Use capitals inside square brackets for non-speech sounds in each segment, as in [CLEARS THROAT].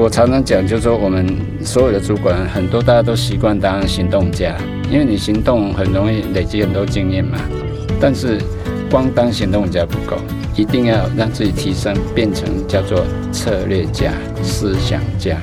我常常讲，就是说我们所有的主管，很多大家都习惯当行动家，因为你行动很容易累积很多经验嘛。但是光当行动家不够，一定要让自己提升，变成叫做策略家、思想家。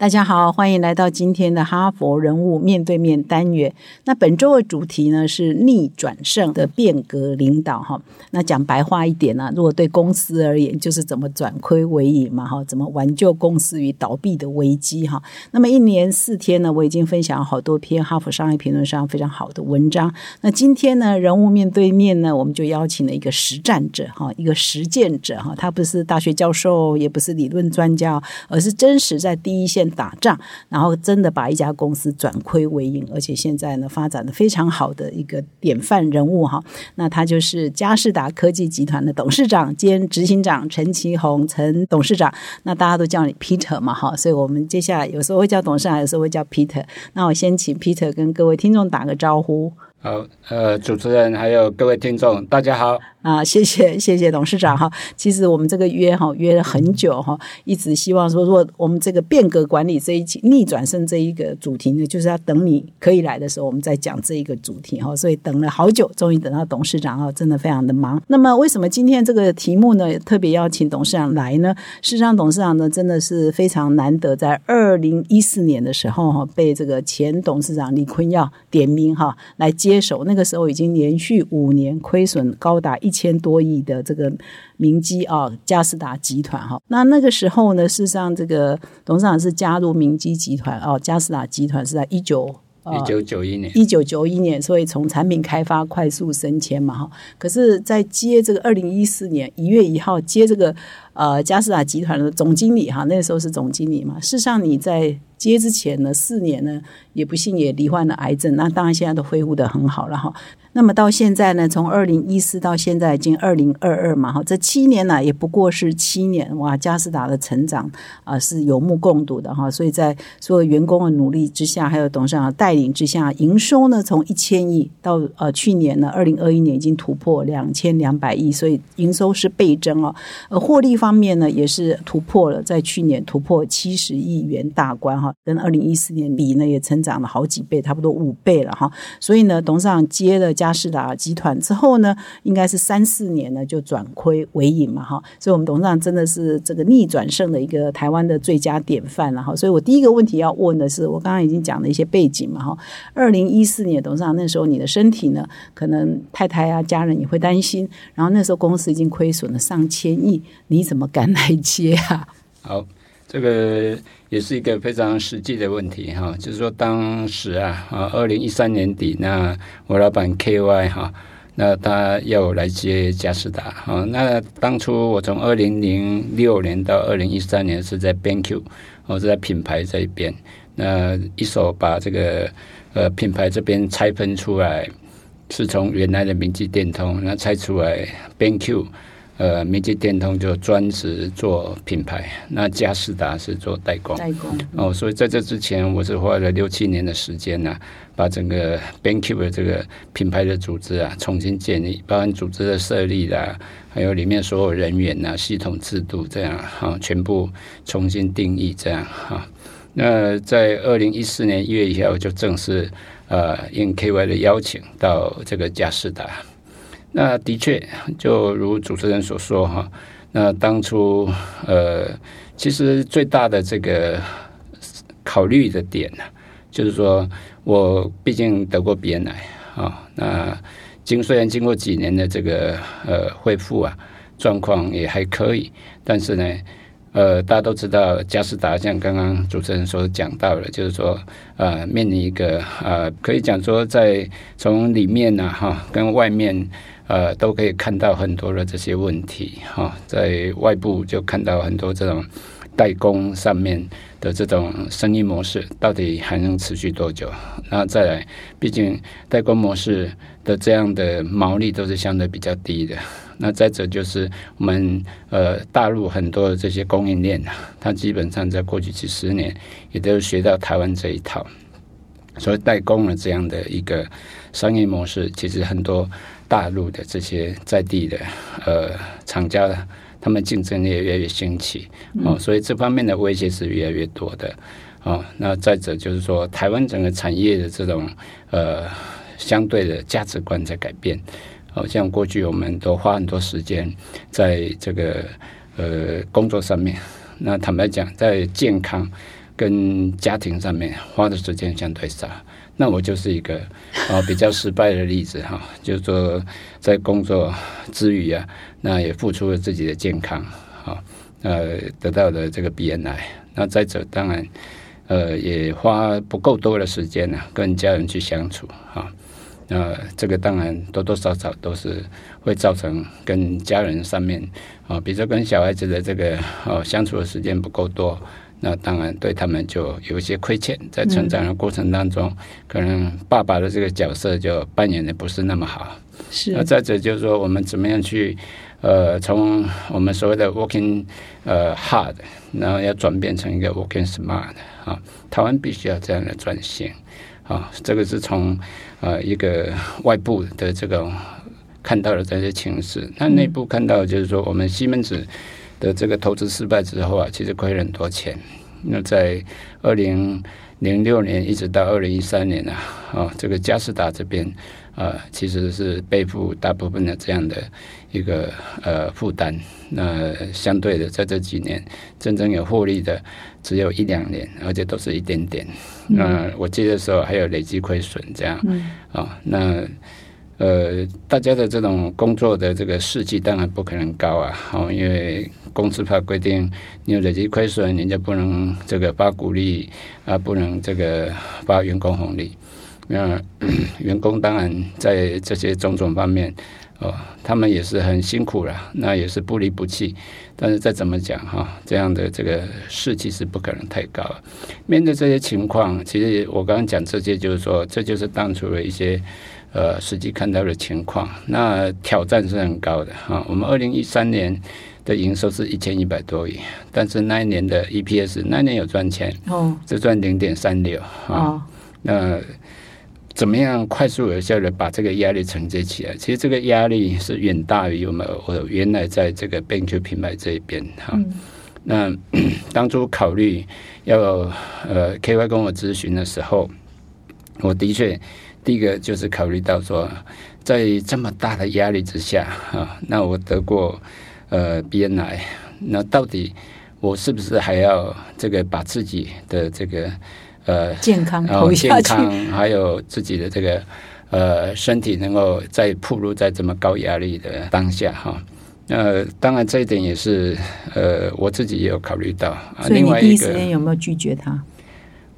大家好，欢迎来到今天的哈佛人物面对面单元。那本周的主题呢是逆转胜的变革领导哈。那讲白话一点呢，如果对公司而言，就是怎么转亏为盈嘛哈，怎么挽救公司于倒闭的危机哈。那么一年四天呢，我已经分享了好多篇哈佛商业评论上非常好的文章。那今天呢，人物面对面呢，我们就邀请了一个实战者哈，一个实践者哈，他不是大学教授，也不是理论专家，而是真实在第一线。打仗，然后真的把一家公司转亏为盈，而且现在呢发展的非常好的一个典范人物哈。那他就是嘉士达科技集团的董事长兼执行长陈其宏陈董事长。那大家都叫你 Peter 嘛哈，所以我们接下来有时候会叫董事长，有时候会叫 Peter。那我先请 Peter 跟各位听众打个招呼。好，呃，主持人还有各位听众，大家好。啊，谢谢谢谢董事长哈。其实我们这个约哈约了很久哈，一直希望说，如果我们这个变革管理这一期逆转胜这一个主题呢，就是要等你可以来的时候，我们再讲这一个主题哈。所以等了好久，终于等到董事长哈，真的非常的忙。那么为什么今天这个题目呢，特别邀请董事长来呢？事实上，董事长呢真的是非常难得，在二零一四年的时候哈，被这个前董事长李坤耀点名哈来接手，那个时候已经连续五年亏损高达一千多亿的这个明基啊，加斯达集团哈，那那个时候呢，事实上这个董事长是加入明基集团哦，加斯达集团是在一九一九九一年，一九九一年，所以从产品开发快速升迁嘛哈，可是，在接这个二零一四年一月一号接这个呃嘉士达集团的总经理哈，那时候是总经理嘛，事实上你在接之前呢，四年呢也不幸也罹患了癌症，那当然现在都恢复的很好了哈。那么到现在呢，从二零一四到现在已经二零二二嘛，哈，这七年呢也不过是七年哇，嘉士达的成长啊是有目共睹的哈，所以在所有员工的努力之下，还有董事长带领之下，营收呢从一千亿到呃去年呢二零二一年已经突破两千两百亿，所以营收是倍增哦，呃获利方方面呢也是突破了，在去年突破七十亿元大关哈，跟二零一四年比呢也成长了好几倍，差不多五倍了哈，所以呢董事长接了嘉。嘉士达集团之后呢，应该是三四年呢就转亏为盈嘛，哈，所以我们董事长真的是这个逆转胜的一个台湾的最佳典范了，哈。所以我第一个问题要问的是，我刚刚已经讲了一些背景嘛，哈。二零一四年董事长那时候你的身体呢，可能太太啊家人也会担心，然后那时候公司已经亏损了上千亿，你怎么怎么敢来接啊？好，这个。也是一个非常实际的问题哈，就是说当时啊啊，二零一三年底，那我老板 K Y 哈，那他要我来接嘉士达哈，那当初我从二零零六年到二零一三年是在 BenQ，我是在品牌这一边，那一手把这个呃品牌这边拆分出来，是从原来的明基电通那拆出来 BenQ。呃，明基电通就专职做品牌，那嘉士达是做代工。代工哦，所以在这之前，我是花了六七年的时间呢，把整个 bank 的这个品牌的组织啊重新建立，包含组织的设立啦，还有里面所有人员呐、系统制度这样哈，全部重新定义这样哈。那在二零一四年一月一号就正式呃应 KY 的邀请到这个嘉士达。那的确，就如主持人所说哈，那当初呃，其实最大的这个考虑的点呢，就是说我毕竟得过鼻癌啊，那经虽然经过几年的这个呃恢复啊，状况也还可以，但是呢，呃，大家都知道加斯达像刚刚主持人所讲到的，就是说呃，面临一个呃，可以讲说在从里面呢哈，跟外面。呃，都可以看到很多的这些问题哈，在外部就看到很多这种代工上面的这种生意模式，到底还能持续多久？那再来，毕竟代工模式的这样的毛利都是相对比较低的。那再者就是我们呃大陆很多的这些供应链它基本上在过去几十年也都学到台湾这一套。所以代工的这样的一个商业模式，其实很多大陆的这些在地的呃厂家，他们竞争力也越来越兴起哦，所以这方面的威胁是越来越多的哦。那再者就是说，台湾整个产业的这种呃相对的价值观在改变。哦，像过去我们都花很多时间在这个呃工作上面，那坦白讲，在健康跟家庭上面花的时间相对少。那我就是一个啊比较失败的例子哈，就是说在工作之余啊，那也付出了自己的健康啊，呃得到的这个 BNI。那再者，当然呃也花不够多的时间呢，跟家人去相处啊。那这个当然多多少少都是会造成跟家人上面啊，比如说跟小孩子的这个哦相处的时间不够多，那当然对他们就有一些亏欠，在成长的过程当中，可能爸爸的这个角色就扮演的不是那么好。是。那再者就是说，我们怎么样去呃，从我们所谓的 working 呃 hard，然后要转变成一个 working smart 啊，台湾必须要这样的转型。啊，这个是从呃一个外部的这个看到了这些情势，那内部看到就是说，我们西门子的这个投资失败之后啊，其实亏了很多钱。那在二零零六年一直到二零一三年啊，啊，这个嘉士达这边啊，其实是背负大部分的这样的一个呃负担。那相对的，在这几年真正有获利的只有一两年，而且都是一点点。那我记得时候还有累积亏损这样啊。那呃，大家的这种工作的这个士气当然不可能高啊。哦，因为公司法规定，你有累积亏损，人家不能这个发股利啊，不能这个发员工红利。那 [COUGHS] 员工当然在这些种种方面。哦，他们也是很辛苦了，那也是不离不弃。但是再怎么讲哈，这样的这个士气是不可能太高。面对这些情况，其实我刚刚讲这些，就是说，这就是当初的一些呃实际看到的情况。那挑战是很高的哈。我们二零一三年的营收是一千一百多亿，但是那一年的 EPS 那年有赚钱哦，只赚零点三六啊。那怎么样快速有效的把这个压力承接起来？其实这个压力是远大于我们我原来在这个 BenQ 品牌这一边哈。那 [COUGHS] 当初考虑要呃 KY 跟我咨询的时候，我的确第一个就是考虑到说，在这么大的压力之下哈，那我得过呃鼻咽癌那到底我是不是还要这个把自己的这个呃，健康，然后健康，还有自己的这个呃身体，能够再暴露在这么高压力的当下哈。呃，当然这一点也是呃我自己也有考虑到。所以你第一时间有没有拒绝他？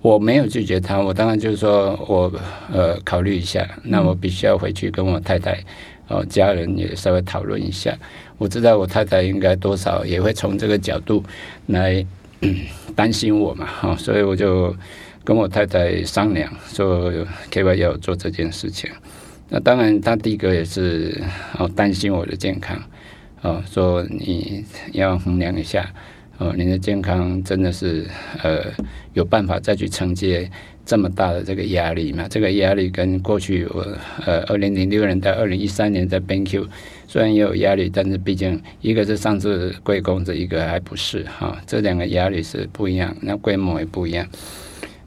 我没有拒绝他，我当然就是说我呃考虑一下，那我必须要回去跟我太太哦家人也稍微讨论一下。我知道我太太应该多少也会从这个角度来担心我嘛哈，所以我就。跟我太太商量说，K Y 要做这件事情。那当然，他第一个也是哦担心我的健康哦，说你要衡量一下哦，您的健康真的是呃有办法再去承接这么大的这个压力嘛？这个压力跟过去我呃二零零六年到二零一三年在 BenQ 虽然也有压力，但是毕竟一个是上次贵公子，一个还不是哈，这两个压力是不一样，那规模也不一样。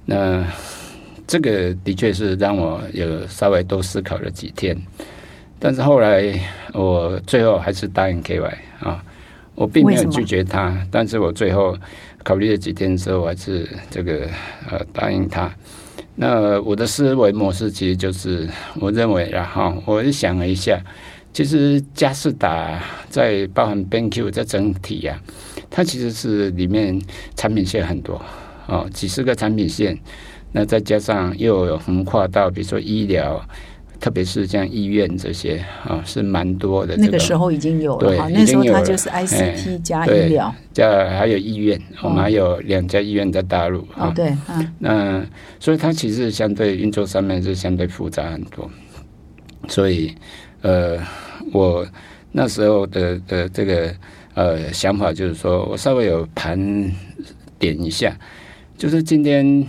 那这个的确是让我有稍微多思考了几天，但是后来我最后还是答应 KY 啊，我并没有拒绝他，但是我最后考虑了几天之后，还是这个呃答应他。那我的思维模式其实就是，我认为，然后我就想了一下，其实嘉士达在包含 BenQ 在整体呀，它其实是里面产品线很多。哦，几十个产品线，那再加上又有横跨到，比如说医疗，特别是像医院这些啊，是蛮多的。那个时候已经有了，那时候它就是 ICT 加医疗，加还有医院，我们还有两家医院在大陆。哦，对，嗯，那所以它其实相对运作上面是相对复杂很多。所以，呃，我那时候的的这个呃想法就是说，我稍微有盘点一下。就是今天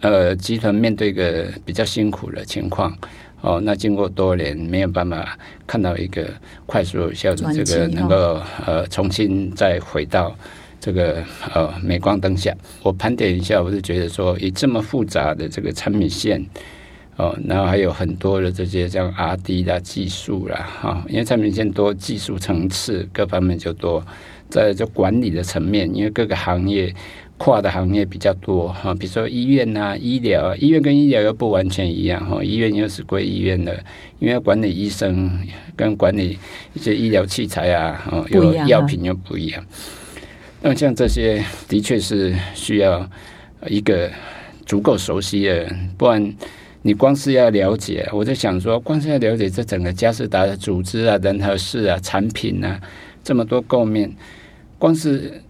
呃集团面对一个比较辛苦的情况。哦，那经过多年没有办法看到一个快速有效的这个能够呃重新再回到这个呃镁光灯下。我盘点一下，我就觉得说以这么复杂的这个产品线。哦，然后还有很多的这些像 R D 的技术啦，哈，因为产品线多，技术层次各方面就多，在这管理的层面，因为各个行业跨的行业比较多哈，比如说医院呐、医疗，医院跟医疗又不完全一样哈，医院又是归医院的，因为管理医生跟管理一些医疗器材啊，哦，有药品又不一样。那像这些，的确是需要一个足够熟悉的人，不然。你光是要了解，我在想说，光是要了解这整个嘉士达的组织啊、人和事啊、产品啊，这么多构面，光是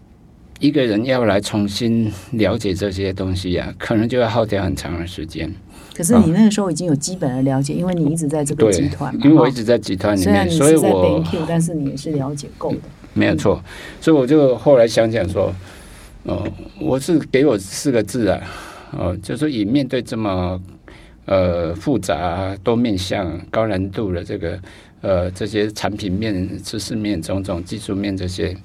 一个人要来重新了解这些东西啊，可能就要耗掉很长的时间。可是你那个时候已经有基本的了解，因为你一直在这个集团嘛。因为我一直在集团里面，所以我但是你也是了解够的。没有错，所以我就后来想想说，哦，我是给我四个字啊，哦，就是以面对这么。呃，复杂多面向、高难度的这个呃，这些产品面、知识面、种种技术面这些，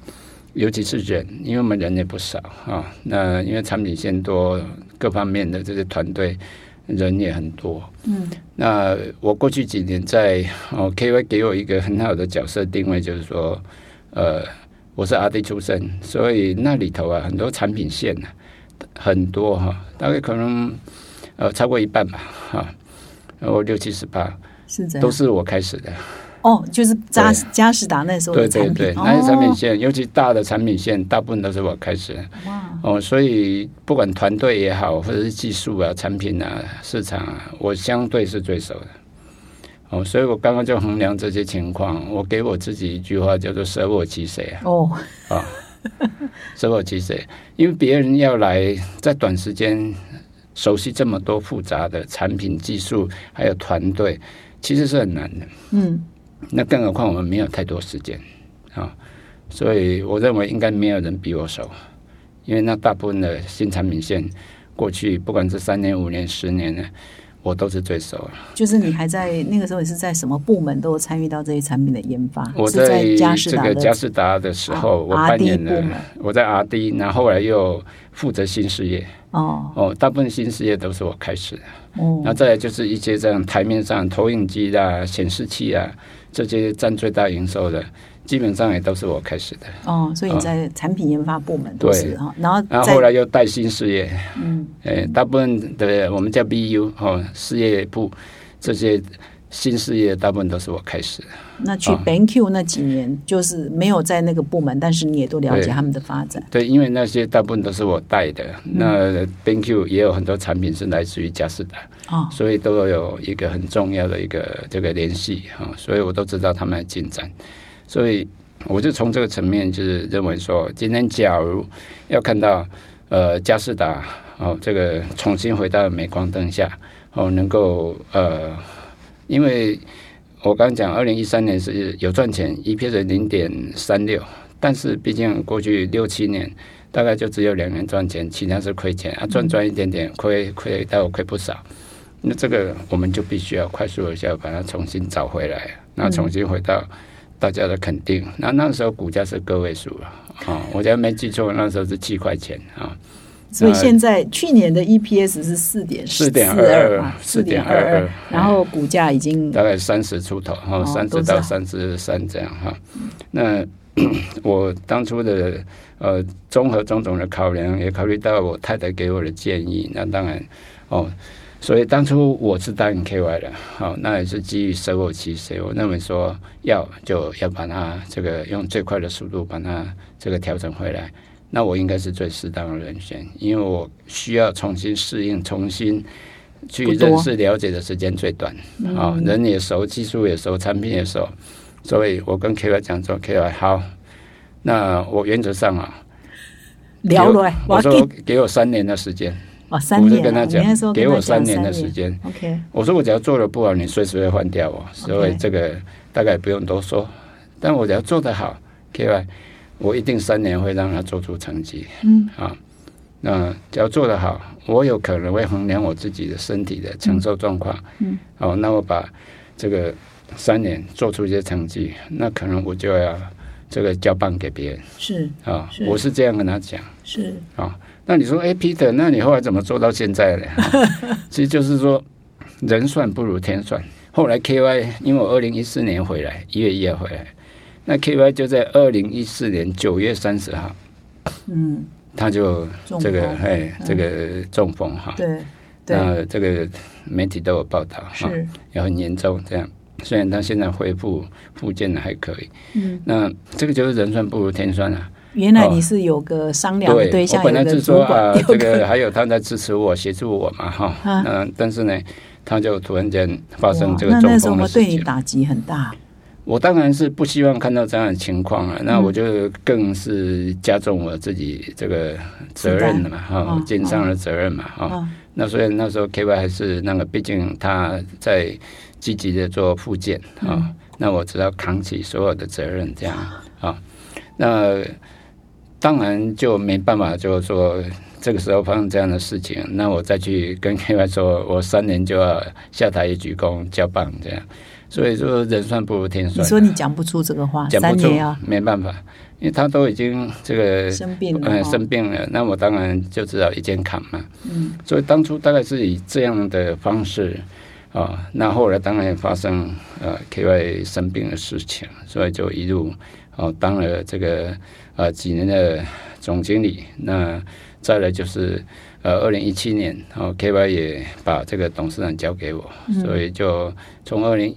尤其是人，因为我们人也不少啊。那因为产品线多，各方面的这些团队人也很多。嗯。那我过去几年在哦，K Y 给我一个很好的角色定位，就是说，呃，我是 R D 出身，所以那里头啊，很多产品线呢，很多哈，大概可能。呃，超过一半吧，哈，然后六七十八，是这样，都是我开始的。哦，就是嘉嘉士达那时候的产品，对对对，那些产品线，尤其大的产品线，大部分都是我开始。哇，哦，所以不管团队也好，或者是技术啊、产品啊、市场啊，我相对是最熟的。哦，所以我刚刚就衡量这些情况，我给我自己一句话叫做“舍我其谁”啊。哦，啊，舍我其谁？因为别人要来在短时间。熟悉这么多复杂的产品技术，还有团队，其实是很难的。嗯，那更何况我们没有太多时间啊，所以我认为应该没有人比我熟，因为那大部分的新产品线，过去不管是三年、五年、十年呢。我都是最熟。就是你还在那个时候，你是在什么部门都参与到这些产品的研发？我在这个嘉士达的时候，我扮演了我在 R D，然后后来又负责新事业。哦哦，大部分新事业都是我开始的。哦，那再来就是一些这样台面上投影机啊、显示器啊这些占最大营收的。基本上也都是我开始的。哦，所以你在产品研发部门都是哈，然后然后后来又带新事业，嗯，诶，大部分的我们叫 BU 哦，事业部这些新事业大部分都是我开始。那去 BenQ 那几年，就是没有在那个部门，但是你也都了解他们的发展。对，因为那些大部分都是我带的。那 BenQ 也有很多产品是来自于嘉士达，哦，所以都有一个很重要的一个这个联系哈，所以我都知道他们的进展。所以，我就从这个层面，就是认为说，今天假如要看到呃嘉士达哦，这个重新回到镁光灯下哦，能够呃，因为我刚讲，二零一三年是有赚钱，EPS 零点三六，但是毕竟过去六七年大概就只有两年赚钱，其他是亏钱啊，赚赚一点点，亏亏到亏不少。那这个我们就必须要快速一下把它重新找回来，那重新回到。大家的肯定，那那时候股价是个位数了啊，我觉得没记错，那时候是七块钱啊。所以现在去年的 EPS 是四点四点二二，四点二二，然后股价已经大概三十出头哈，三十到三十三这样哈。那 [CLEARS THROAT] 我当初的呃综合种种的考量，也考虑到我太太给我的建议，那当然哦。所以当初我是答应 KY 的，好，那也是基于舍我其谁，我认为说要就要把它这个用最快的速度把它这个调整回来，那我应该是最适当的人选，因为我需要重新适应、重新去认识、了解的时间最短，啊，人也熟，技术也熟，产品也熟，所以我跟 KY 讲说，KY 好，那我原则上啊，聊了，我说给我三年的时间。哦，三年，我就跟他讲，给我三年的时间。OK，我说我只要做的不好，你随时会换掉我，所以这个大概不用多说。但我只要做得好，K Y，我一定三年会让他做出成绩。嗯，啊，那只要做得好，我有可能会衡量我自己的身体的承受状况。嗯，哦，那我把这个三年做出一些成绩，那可能我就要这个交棒给别人是啊、是我是这样跟他讲是，啊、那你说，哎，Peter，那你后来怎么做到现在呢？啊 [LAUGHS] 其实就是说，人算不如天算。后来 KY，因为我二零一四年回来，一月一号回来，那 KY 就在二零一四年九月三十号，嗯，他就中这个风哎，嗯这个中风哈。对对那这个媒体都有报道哈，是，也很严重这样。虽然他现在恢复复健的还可以，嗯，那这个就是人算不如天算啊。原来你是有个商量的对，对象，我本来有个说啊，，管这个个还有他在支持我、协助我嘛，哈。啊那但是呢，他就突然间发生这个中风的事情。对你打击很大，我当然是不希望看到这样的情况啊，嗯那我就更是加重我自己这个责任了嘛，哈嗯，肩上的责任嘛，哈。啊，那所以那时候 K Y 还是那个，毕竟他在积极的做复健啊、嗯那我只要扛起所有的责任，这样啊。那当然就没办法，就是说这个时候发生这样的事情，那我再去跟 K Y 说，我三年就要下台一鞠躬交棒这样。所以说人算不如天算啊，你说你讲不出这个话，讲不出三年啊，，没办法，因为他都已经这个生病了呃，哦。生病了，那我当然就知道一肩扛嘛。嗯，所以当初大概是以这样的方式啊，那后来当然也发生呃 KY 生病的事情，所以就一路哦当了这个呃几年的总经理，那再来就是呃二零一七年然后 KY 也把这个董事长交给我，嗯。所以就从二零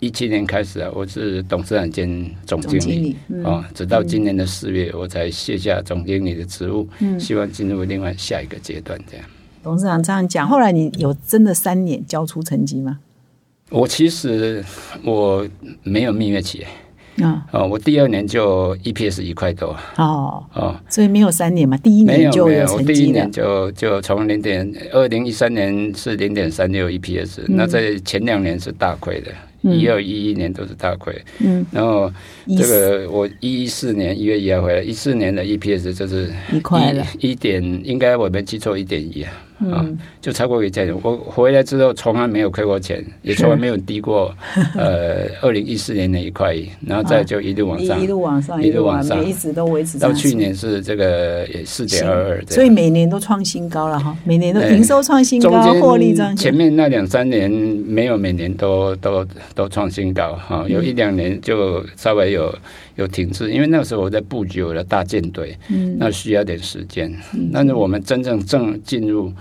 一七年开始啊，我是董事长兼总总经理。啊，直到今年的四月，我才卸下总经理的职务，嗯。希望进入另外下一个阶段。这样，董事长这样讲，后来你有真的三年交出成绩吗？我其实我没有蜜月期啊，哦，我第二年就 EPS 一块多。哦，哦，所以没有三年嘛，第一年就有没有，我成绩了第一年，就就从零点二零一三年是零点三六 EPS，、那在前两年是大亏的，嗯一二一一年都是大亏，嗯，然后这个我一四年一月一号回来，一四年的 EPS 就是一块了，一一点，应该我没记错一点一啊，啊嗯，就超过一价钱。我回来之后从来没有亏过钱，也从来没有低过 [LAUGHS] 呃二零一四年那一块，然后再就一路往上一一，路往上，一路往上。每一直都维持到去。年是这个也四点二二，所以每年都创新高了哈，每年都营收创新高，获利创间前面那两三年没有每年都都都创新高哈，有一两年就稍微有有停滞，因为那时候我在布局我的大舰队，嗯。那需要点时间。但是我们真正正进入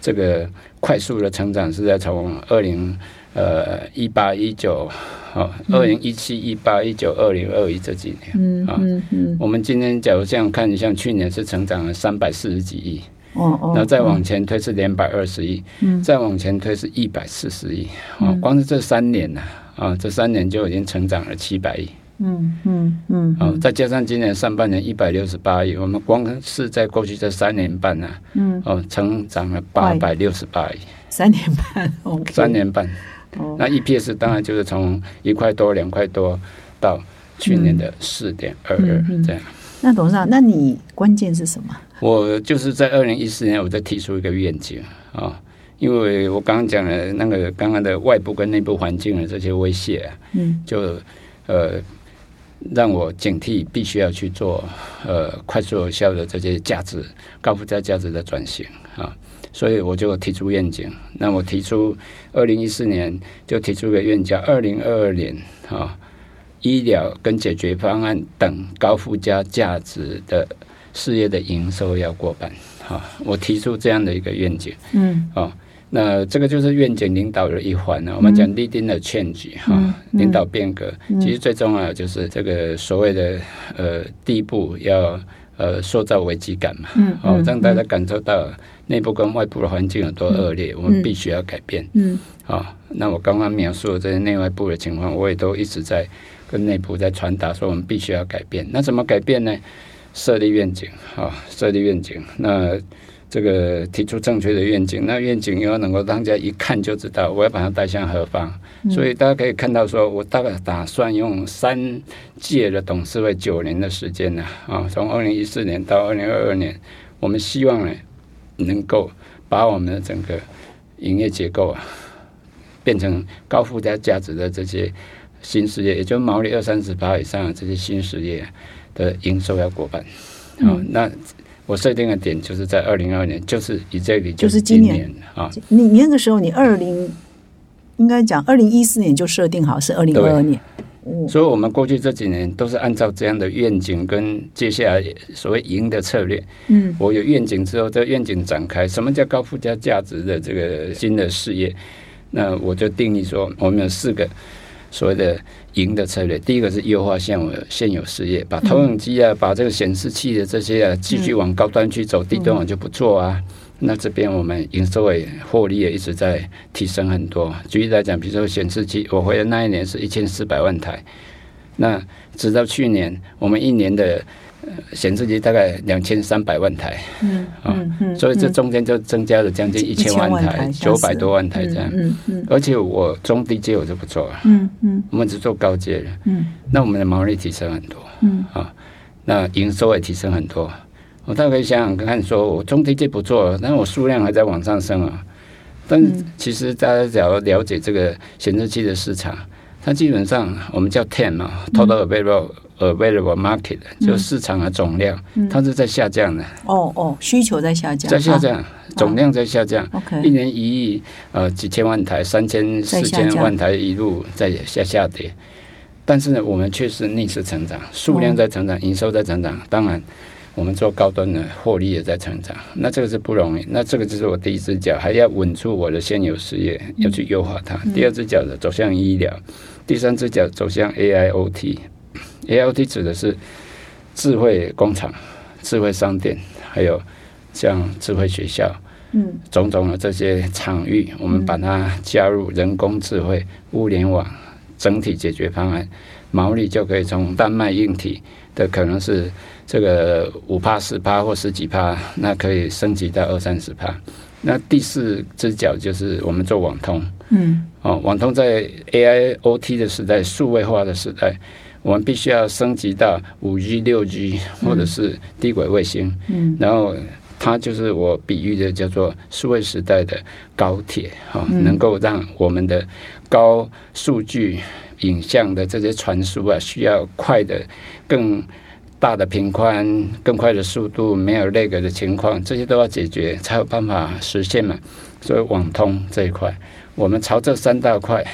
这个快速的成长，是在从二零呃一八一九，哦，二零一七一八一九二零二一这几年。嗯啊嗯嗯，我们今天假如这样看，像去年是成长了三百四十几亿，哦哦，然后再往前推是两百二十亿，嗯。再往前推是一百四十亿，啊，嗯。光是这三年呢，啊，这三年就已经成长了七百亿，嗯嗯嗯哦，再加上今年上半年一百六十八亿，我们光是在过去这三年半呢，嗯，哦，成长了八百六十八亿，三年半，[LAUGHS] OK，三年半，哦。那 EPS 当然就是从一块多、两块多到去年的四点二二这样。那董事长，那你关键是什么？我就是在二零一四年，我在提出一个愿景啊，因为我刚刚讲了那个刚刚的外部跟内部环境的这些威胁啊，嗯。就呃让我警惕，必须要去做呃快速有效的这些价值高附加价值的转型啊，所以我就提出愿景。那我提出二零一四年就提出个愿景，二零二二年啊，医疗跟解决方案等高附加价值的事业的营收要过半。啊，我提出这样的一个愿景。嗯哦，那这个就是愿景领导的一环呢。我们讲 leading the change 哈、领导变革，嗯其实最重要的就是这个所谓的呃第一步要呃塑造危机感嘛，嗯哦嗯，让大家感受到内部跟外部的环境有多恶劣，我们必须要改变。嗯啊、那我刚刚描述的这些内外部的情况，我也都一直在跟内部在传达，说我们必须要改变。那怎么改变呢？设立愿景啊、设立愿景。那这个提出正确的愿景，那愿景又要能够让大家一看就知道我要把它带向何方。所以大家可以看到说，我大概打算用三届的董事会九年的时间呢，啊，从二零一四年到二零二二年，我们希望呢能够把我们的整个营业结构啊，变成高附加价值的这些新事业，也就毛利二三十八以上的这些新事业的营收要过半。啊、那我设定的点就是在二零二二年，就是以这里就是今今年啊，你你那个时候你二零应该讲二零一四年就设定好是二零二二年，所以我们过去这几年都是按照这样的愿景跟接下来所谓赢的策略。嗯，我有愿景之后，这愿景展开，什么叫高附加价值的这个新的事业？那我就定义说，我们有四个所谓的赢的策略。第一个是优化现有现有事业，把投影机啊，把这个显示器的这些啊，继续往高端去走，低端我就不做啊。那这边我们营收也获利也一直在提升很多。举例来讲，比如说显示器，我回的那一年是一千四百万台，那直到去年，我们一年的呃显示器大概两千三百万台，嗯嗯嗯，所以这中间就增加了将近一千万台，九百多万台这样。嗯嗯而且我中低阶我就不做了，嗯嗯我们只做高阶的。嗯那我们的毛利提升很多，嗯啊，那营收也提升很多。我大概想想看，说我中低阶不做了，但是我数量还在往上升啊。但其实大家只要了解这个显示器的市场，它基本上我们叫 ten 嘛，Total Available Available Market，就市场的总量，它是在下降的，哦哦，需求在下降，在下啊降，总量在下降。OK 一年一亿呃几千万台，三千四千万台一路在下下跌，但是呢，我们却是逆势成长，数量在成长，营收在成长，当然。我们做高端的获利也在成长，那这个是不容易。那这个就是我第一只脚，还要稳住我的现有事业，要去优化它。第二只脚的走向医疗，第三只脚走向 AIoT。AIoT 指的是智慧工厂、智慧商店，还有像智慧学校，嗯种种的这些场域，我们把它加入人工智慧、物联网整体解决方案，毛利就可以从单卖硬体的可能是这个五趴、十趴或十几趴，那可以升级到二三十趴。那第四只脚就是我们做网通嗯哦，网通在 AIoT 的时代、数位化的时代，我们必须要升级到五 G、六 G 或者是低轨卫星。嗯然后它就是我比喻的叫做数位时代的高铁哈、能够让我们的高数据影像的这些传输啊，需要快的更。大的频宽、更快的速度、没有 lag 的情况，这些都要解决，才有办法实现嘛。所以网通这一块，我们朝这三大块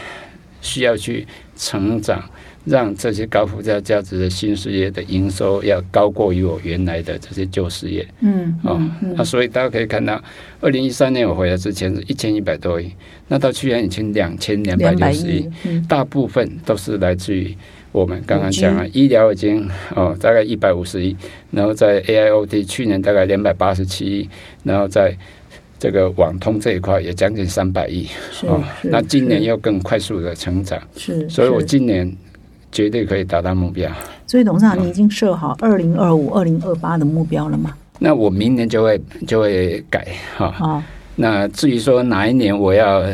需要去成长，让这些高附加价值的新事业的营收要高过于我原来的这些旧事业。嗯哦，那所以大家可以看到，二零一三年我回来之前是一千一百多亿，那到去年已经两千两百六十亿。亿，，嗯。大部分都是来自于我们刚刚讲了，医疗已经哦大概一百五十亿，然后在 AIoT 去年大概两百八十七亿，然后在这个网通这一块也将近三百亿是哦，那今年是又更快速的成长，是，所以我今年绝对可以达到目标。所以董事长，你已经设好二零二五、二零二八的目标了吗？那我明年就会就会改哈。啊，那至于说哪一年我要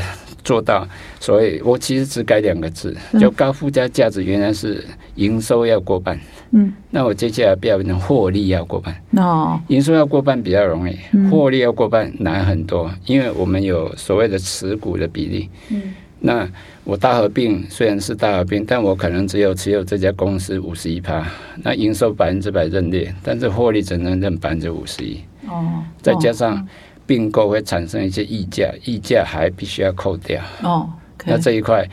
做到，所以我其实只改两个字，嗯就高附加价值原来是营收要过半，嗯，那我接下来变成获利要过半。哦营收要过半比较容易，嗯获利要过半难很多，因为我们有所谓的持股的比例。嗯，那我大合并虽然是大合并，但我可能只有持有这家公司五十一趴，那营收百分之百认列，但是获利只能认百分之五十一。哦，再加上并购会产生一些溢价，溢价还必须要扣掉。哦，那这一块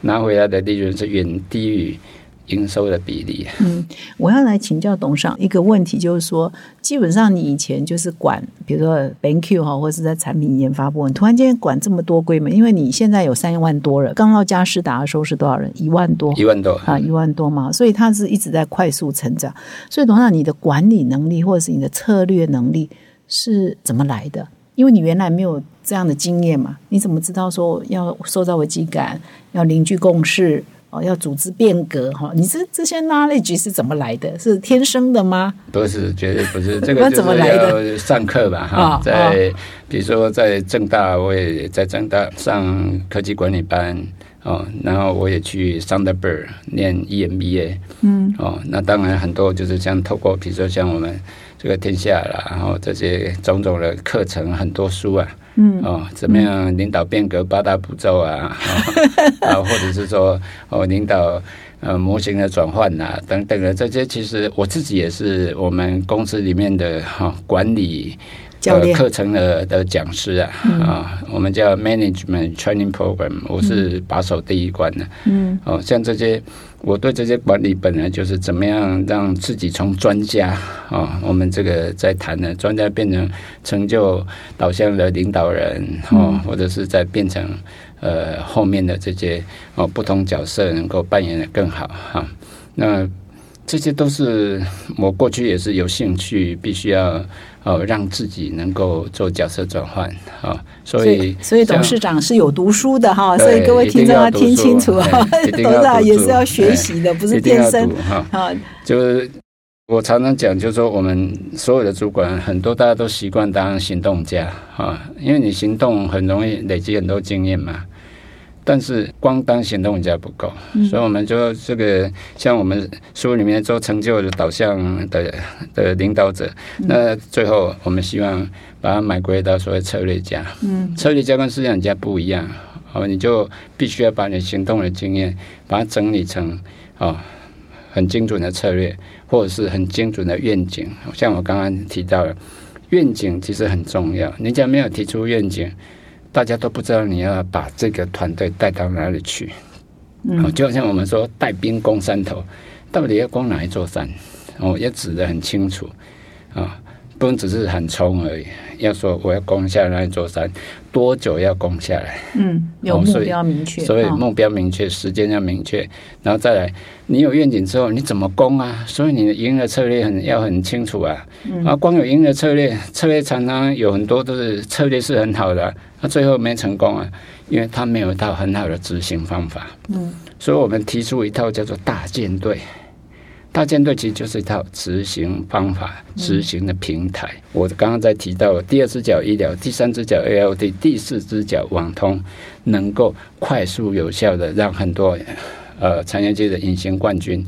拿回来的利润是远低于营收的比例。嗯，我要来请教董事长一个问题，就是说，基本上你以前就是管，比如说 BankQ 哈，或者是在产品研发部门，突然间管这么多规模，因为你现在有三万多人，刚到嘉士达的时候是多少人？一万多一万多，啊，一万多嘛，所以它是一直在快速成长。所以董事长，你的管理能力或者是你的策略能力是怎么来的？因为你原来没有这样的经验嘛，你怎么知道说要塑造危机感，要凝聚共识？哦，要组织变革哈，你这这些 knowledge 是怎么来的？是天生的吗？不是绝对不是 [LAUGHS] 这那个，怎么来的要上课吧啊哈，在比如说在正大，我也在正大上科技管理班哦，然后我也去 Thunderbird 念 EMBA，嗯，哦，那当然很多就是像透过，比如说像我们这个天下啦，然后这些种种的课程，很多书啊，嗯，哦，怎么样领导变革八大步骤啊，[LAUGHS] 啊，或者是说哦，领导呃模型的转换呐，等等的这些，其实我自己也是我们公司里面的哈管理。呃，课程的的讲师啊，啊，我们叫 Management Training Program，我是把守第一关的。嗯，哦，像这些，我对这些管理本来就是怎么样让自己从专家啊，我们这个在谈的专家变成成就导向的领导人哦，或者是在变成呃后面的这些哦不同角色能够扮演的更好哈。那这些都是我过去也是有兴趣，必须要。哦，让自己能够做角色转换啊，所以所以董事长是有读书的哈，所以各位听众要听清楚哈，董事长也是要学习的，不是变身哈。就是我常常讲，就是说我们所有的主管很多大家都习惯当行动家啊，因为你行动很容易累积很多经验嘛。但是光当行动家不够，所以我们就这个像我们书里面做成就的导向的的领导者，那最后我们希望把它买归到所谓策略家。嗯，策略家跟思想家不一样，哦，你就必须要把你行动的经验，把它整理成哦很精准的策略，或者是很精准的愿景。像我刚刚提到的，愿景其实很重要。你假如没有提出愿景。大家都不知道你要把这个团队带到哪里去，嗯，就好像我们说带兵攻山头，到底要攻哪一座山？哦，也指的很清楚。啊，不能只是很冲而已。要说我要攻下那一座山，多久要攻下来？嗯，有目标明确，所以目标明确，时间要明确，然后再来，你有愿景之后，你怎么攻啊？所以你的赢的策略很要很清楚啊。啊，光有赢的策略，策略常常有很多都是策略是很好的，那最后没成功啊，因为他没有一套很好的执行方法。嗯，所以我们提出一套叫做大舰队。大舰队其实就是一套执行方法、执行的平台。我刚刚在提到第二只脚医疗，第三只脚 ALT，第四只脚网通，能够快速有效的让很多呃产业界的隐形冠军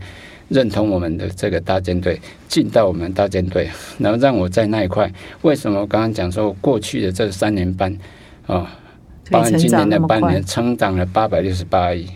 认同我们的这个大舰队，进到我们大舰队，然后让我在那一块。为什么我刚刚讲说过去的这三年半啊，包含今年的半年，成长了八百六十八亿。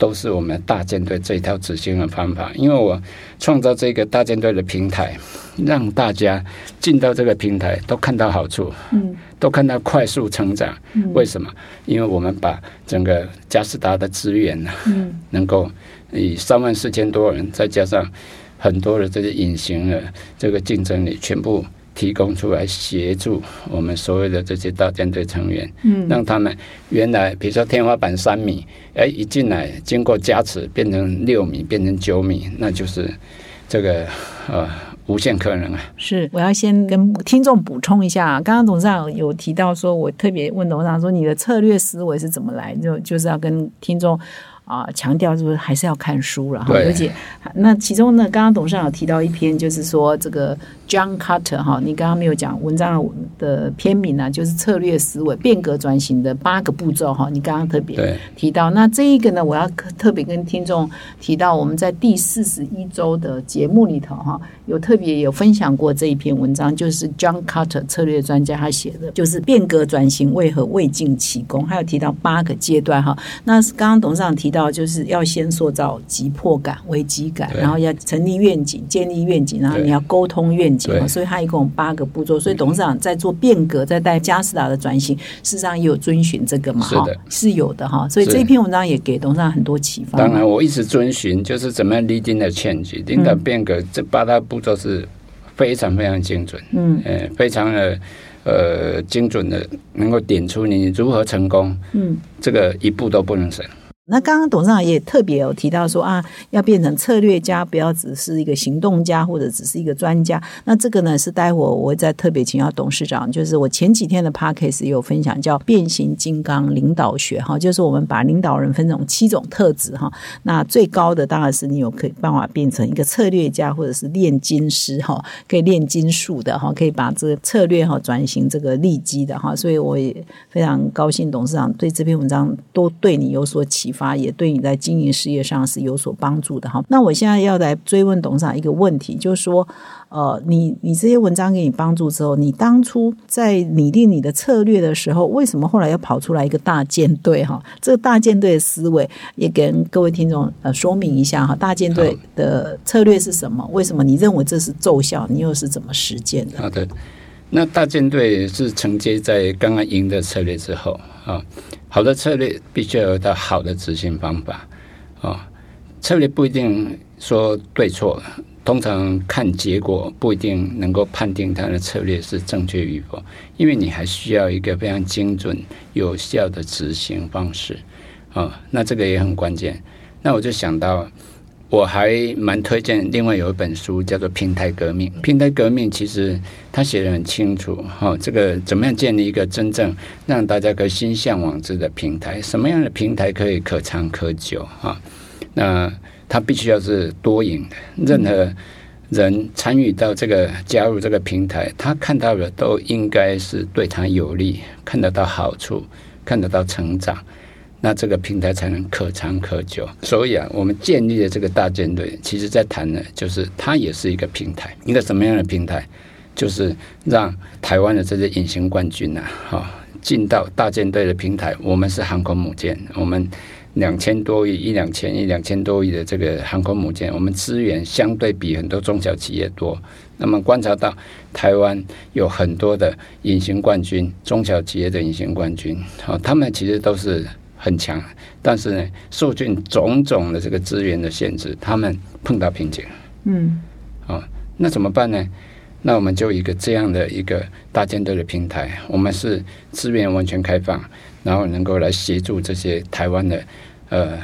都是我们大舰队这一套执行的方法，因为我创造这个大舰队的平台，让大家进到这个平台都看到好处，嗯，都看到快速成长。为什么？因为我们把整个嘉士达的资源呢，嗯，能够以三万四千多人，再加上很多的这些隐形的这个竞争力，全部。提供出来协助我们所有的这些大舰队成员，嗯，让他们原来比如说天花板三米，哎，一进来经过加持变成六米，变成九米，那就是这个呃无限可能啊！是，我要先跟听众补充一下，刚刚董事长有提到说，我特别问董事长说，你的策略思维是怎么来？就就是要跟听众。啊，强调是不是还是要看书了哈？而且那其中呢，刚刚董事长有提到一篇，就是说这个 John Carter 哈，你刚刚没有讲文章的篇名呢，就是策略思维变革转型的八个步骤哈。你刚刚特别提到，那这一个呢，我要特别跟听众提到，我们在第四十一周的节目里头哈，有特别有分享过这一篇文章，就是 John Carter 策略专家他写的，就是变革转型为何未尽其功，还有提到八个阶段哈。那刚刚董事长提到。就是要先塑造急迫感、危机感，然后要成立愿景、建立愿景，然后你要沟通愿景所以它一共八个步骤。所以董事长在做变革，在带嘉士达的转型，事实上也有遵循这个嘛？哈，是有的哈。所以这篇文章也给董事长很多启发。当然，我一直遵循，就是怎么样 leading the change，领导变革这八大步骤是非常非常精准，嗯，呃，非常的呃精准的，能够点出你如何成功，嗯，这个一步都不能省。那刚刚董事长也特别有提到说啊，要变成策略家，不要只是一个行动家或者只是一个专家。那这个呢是待会我会再特别请教董事长，就是我前几天的 p a c k a s e 有分享，叫变形金刚领导学哈，就是我们把领导人分成七种特质哈。那最高的当然是你有可以办法变成一个策略家或者是炼金师哈，可以炼金术的哈，可以把这个策略哈转型这个利基的哈。所以我也非常高兴董事长对这篇文章都对你有所启发。发，也对你在经营事业上是有所帮助的哈。那我现在要来追问董事长一个问题，就是说，呃，你你这些文章给你帮助之后，你当初在拟定你的策略的时候，为什么后来要跑出来一个大舰队哈？这个大舰队的思维也跟各位听众呃说明一下哈。大舰队的策略是什么？为什么你认为这是奏效？你又是怎么实践的？好的。那大舰队是承接在刚刚赢的策略之后啊，好的策略必须要有到好的执行方法啊。策略不一定说对错，通常看结果不一定能够判定它的策略是正确与否，因为你还需要一个非常精准、有效的执行方式啊。那这个也很关键。那我就想到。我还蛮推荐另外有一本书叫做《平台革命》。平台革命其实他写的很清楚，哈，这个怎么样建立一个真正让大家可心向往之的平台？什么样的平台可以可长可久？哈，那它必须要是多赢的，任何人参与到这个加入这个平台，他看到的都应该是对他有利，看得到好处，看得到成长。那这个平台才能可长可久。所以啊，我们建立的这个大舰队，其实在谈的就是它也是一个平台。一个什么样的平台？就是让台湾的这些隐形冠军呐，哈，进到大舰队的平台。我们是航空母舰，我们两千多亿、一两千亿、两千多亿的这个航空母舰，我们资源相对比很多中小企业多。那么观察到台湾有很多的隐形冠军，中小企业的隐形冠军，好，他们其实都是。很强，但是呢，受尽种种的这个资源的限制，他们碰到瓶颈。嗯，啊，那怎么办呢？那我们就一个这样的一个大舰队的平台，我们是资源完全开放，然后能够来协助这些台湾的呃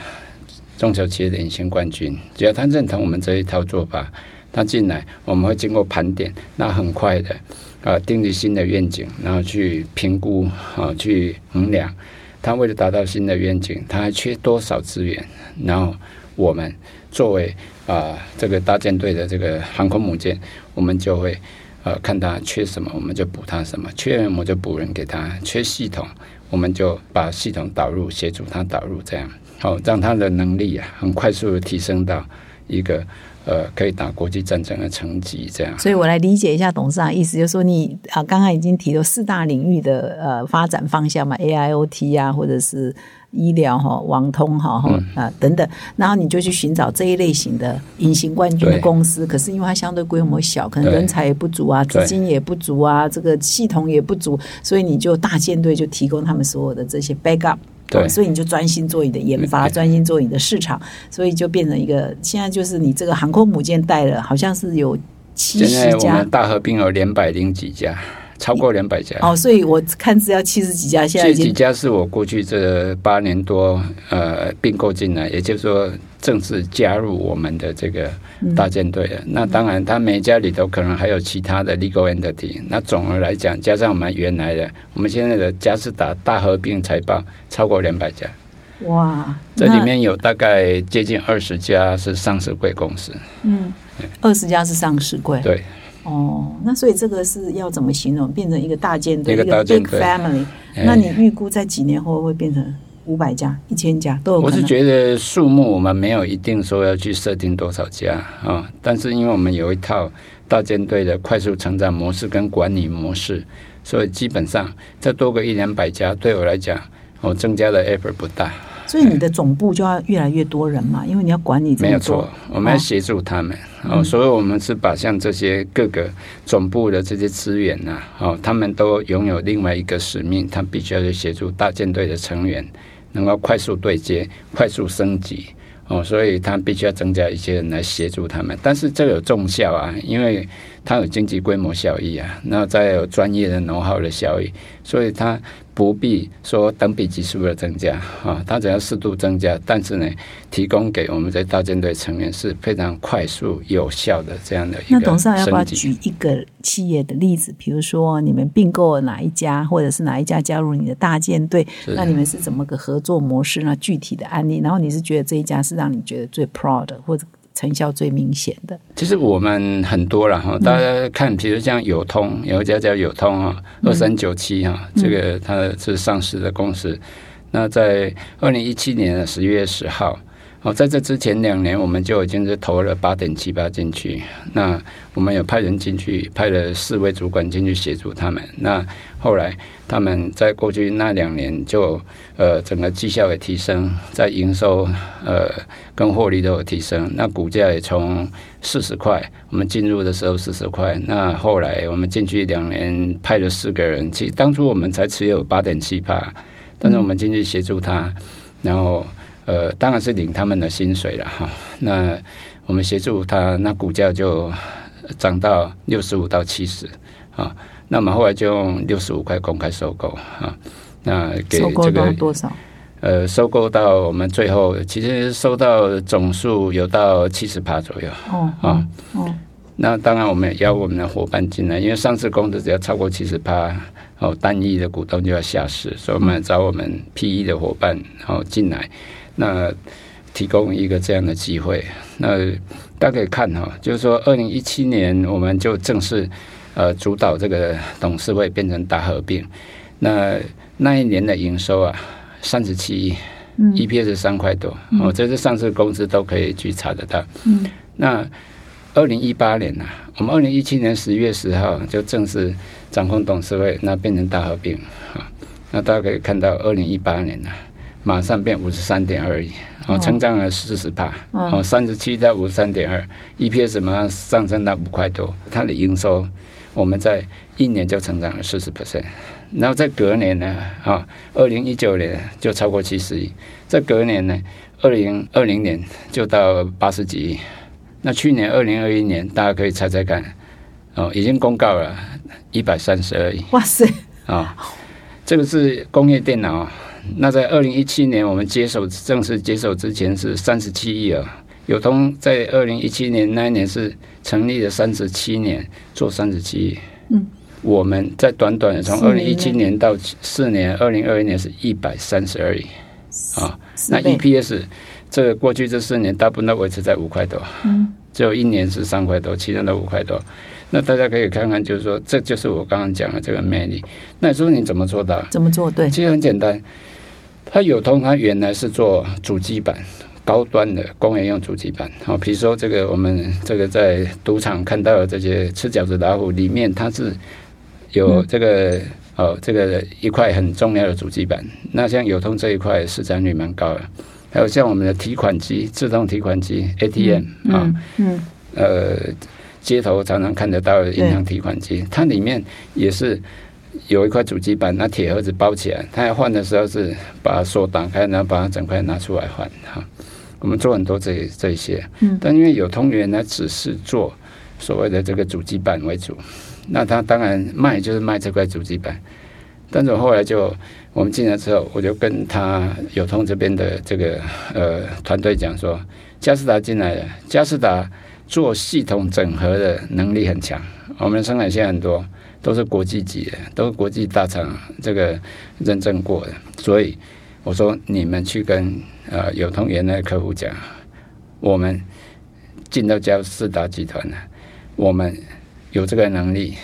中小企业的隐形冠军，只要他认同我们这一套做法，他进来，我们会经过盘点，那很快的啊，定立新的愿景，然后去评估啊，去衡量。他为了达到新的愿景，他还缺多少资源？然后我们作为啊这个大舰队的这个航空母舰，我们就会呃看他缺什么，我们就补他什么；缺人我们就补人给他；缺系统，我们就把系统导入，协助他导入，这样好让他的能力啊很快速的提升到一个。呃，可以打国际战争的成绩，这样。所以我来理解一下董事长意思，就是说你啊，刚刚已经提到四大领域的呃发展方向嘛，AIoT 啊，或者是医疗哈、网通哈哈啊等等，然后你就去寻找这一类型的隐形冠军的公司。可是因为它相对规模小，可能人才也不足啊，资金也不足啊，这个系统也不足，所以你就大舰队就提供他们所有的这些 backup。对，所以你就专心做你的研发，专心做你的市场，所以就变成一个现在就是你这个航空母舰带了，好像是有七十家，大合并有两百零几家，超过两百家。哦，所以我看资料七十几家，现在几家是我过去这八年多呃并购进来，也就是说。正式加入我们的这个大舰队了。那当然，他每家里头可能还有其他的 legal entity。那总的来讲，加上我们原来的，我们现在的嘉士达大合并财报超过两百家。哇！这里面有大概接近二十家是上市贵公司。嗯，二十家是上市贵。对。哦，那所以这个是要怎么形容？变成一个大舰队，一个 big family。那你预估在几年后会变成？五百家、一千家都有。我是觉得数目我们没有一定说要去设定多少家啊，但是因为我们有一套大舰队的快速成长模式跟管理模式，所以基本上再多个一两百家，对我来讲，我增加的 effort 不大。所以你的总部就要越来越多人嘛，因为你要管理这没有错，我们要协助他们哦，所以我们是把像这些各个总部的这些资源呐，哦，他们都拥有另外一个使命，他必须要去协助大舰队的成员。能够快速对接、快速升级哦，所以他必须要增加一些人来协助他们。但是这有重效啊，因为它有经济规模效益啊，那再有专业的能耗的效益，所以它。不必说等比级数的增加啊，它只要适度增加，但是呢，提供给我们这大舰队成员是非常快速有效的这样的一个那董事长要不要举一个企业的例子？比如说你们并购了哪一家，或者是哪一家加入你的大舰队？那你们是怎么个合作模式呢？具体的案例，然后你是觉得这一家是让你觉得最 proud 或者？成效最明显的，其实我们很多了哈。大家看，比如像友通，有一家叫友通啊，二三九七哈，这个它是上市的公司，那在二零一七年的十月十号。哦，在这之前两年，我们就已经是投了八点七八进去。那我们有派人进去，派了四位主管进去协助他们。那后来他们在过去那两年，就呃整个绩效也提升，在营收呃跟获利都有提升。那股价也从四十块，我们进入的时候四十块。那后来我们进去两年，派了四个人。其实当初我们才持有八点七八，但是我们进去协助他，然后。呃，当然是领他们的薪水了哈。那我们协助他，那股价就涨到六十五到七十啊。那我们后来就用六十五块公开收购啊。那给这个多少？呃，收购到我们最后，其实收到总数有到七十趴左右。哦啊哦。那当然，我们也邀我们的伙伴进来，因为上市公司只要超过七十趴，哦，单一的股东就要下市，所以我们找我们 P E 的伙伴然后进来。那提供一个这样的机会，那大家可以看哈，就是说，二零一七年我们就正式呃主导这个董事会变成大合并。那那一年的营收啊，三十七亿，EPS 三块多，哦，这是上市公司都可以去查得到。嗯，那二零一八年呢，我们二零一七年十月十号就正式掌控董事会，那变成大合并啊。那大家可以看到，二零一八年呢。马上变五十三点二亿，哦，成长了四十帕，哦，三十七到五十三点二，EPS 马上上升到五块多，它的营收我们在一年就成长了四十 percent，然后在隔年呢，啊，二零一九年就超过七十亿，在隔年呢，二零二零年就到八十几亿，那去年二零二一年大家可以猜猜看，哦，已经公告了一百三十二亿，哇塞，啊，这个是工业电脑。那在二零一七年，我们接手正式接手之前是三十七亿啊。友通在二零一七年那一年是成立了三十七年，做三十七亿。嗯，我们在短短的从二零一七年到四年，二零二一年是一百三十二亿啊。那 EPS 这个过去这四年大部分都维持在五块多，嗯，只有一年是三块多，其他的五块多。那大家可以看看，就是说，这就是我刚刚讲的这个魅力。那你说你怎么做到？怎么做？对，其实很简单。它有通，它原来是做主机板，高端的工业用主机板。好，比如说这个我们这个在赌场看到的这些吃饺子老虎里面，它是有这个哦，这个一块很重要的主机板。那像有通这一块市占率蛮高的，还有像我们的提款机，自动提款机 ATM 啊，嗯，呃，街头常常看得到的银行提款机，它里面也是。有一块主机板，那铁盒子包起来，它要换的时候是把锁打开，然后把它整块拿出来换哈。我们做很多这这些，嗯，但因为有通源呢只是做所谓的这个主机板为主，那他当然卖就是卖这块主机板。但是我后来就我们进来之后，我就跟他有通这边的这个呃团队讲说，嘉士达进来了，嘉士达做系统整合的能力很强，我们生产线很多。都是国际级的，都是国际大厂这个认证过的，所以我说你们去跟呃友通原来客户讲，我们进到嘉士达集团了，我们有这个能力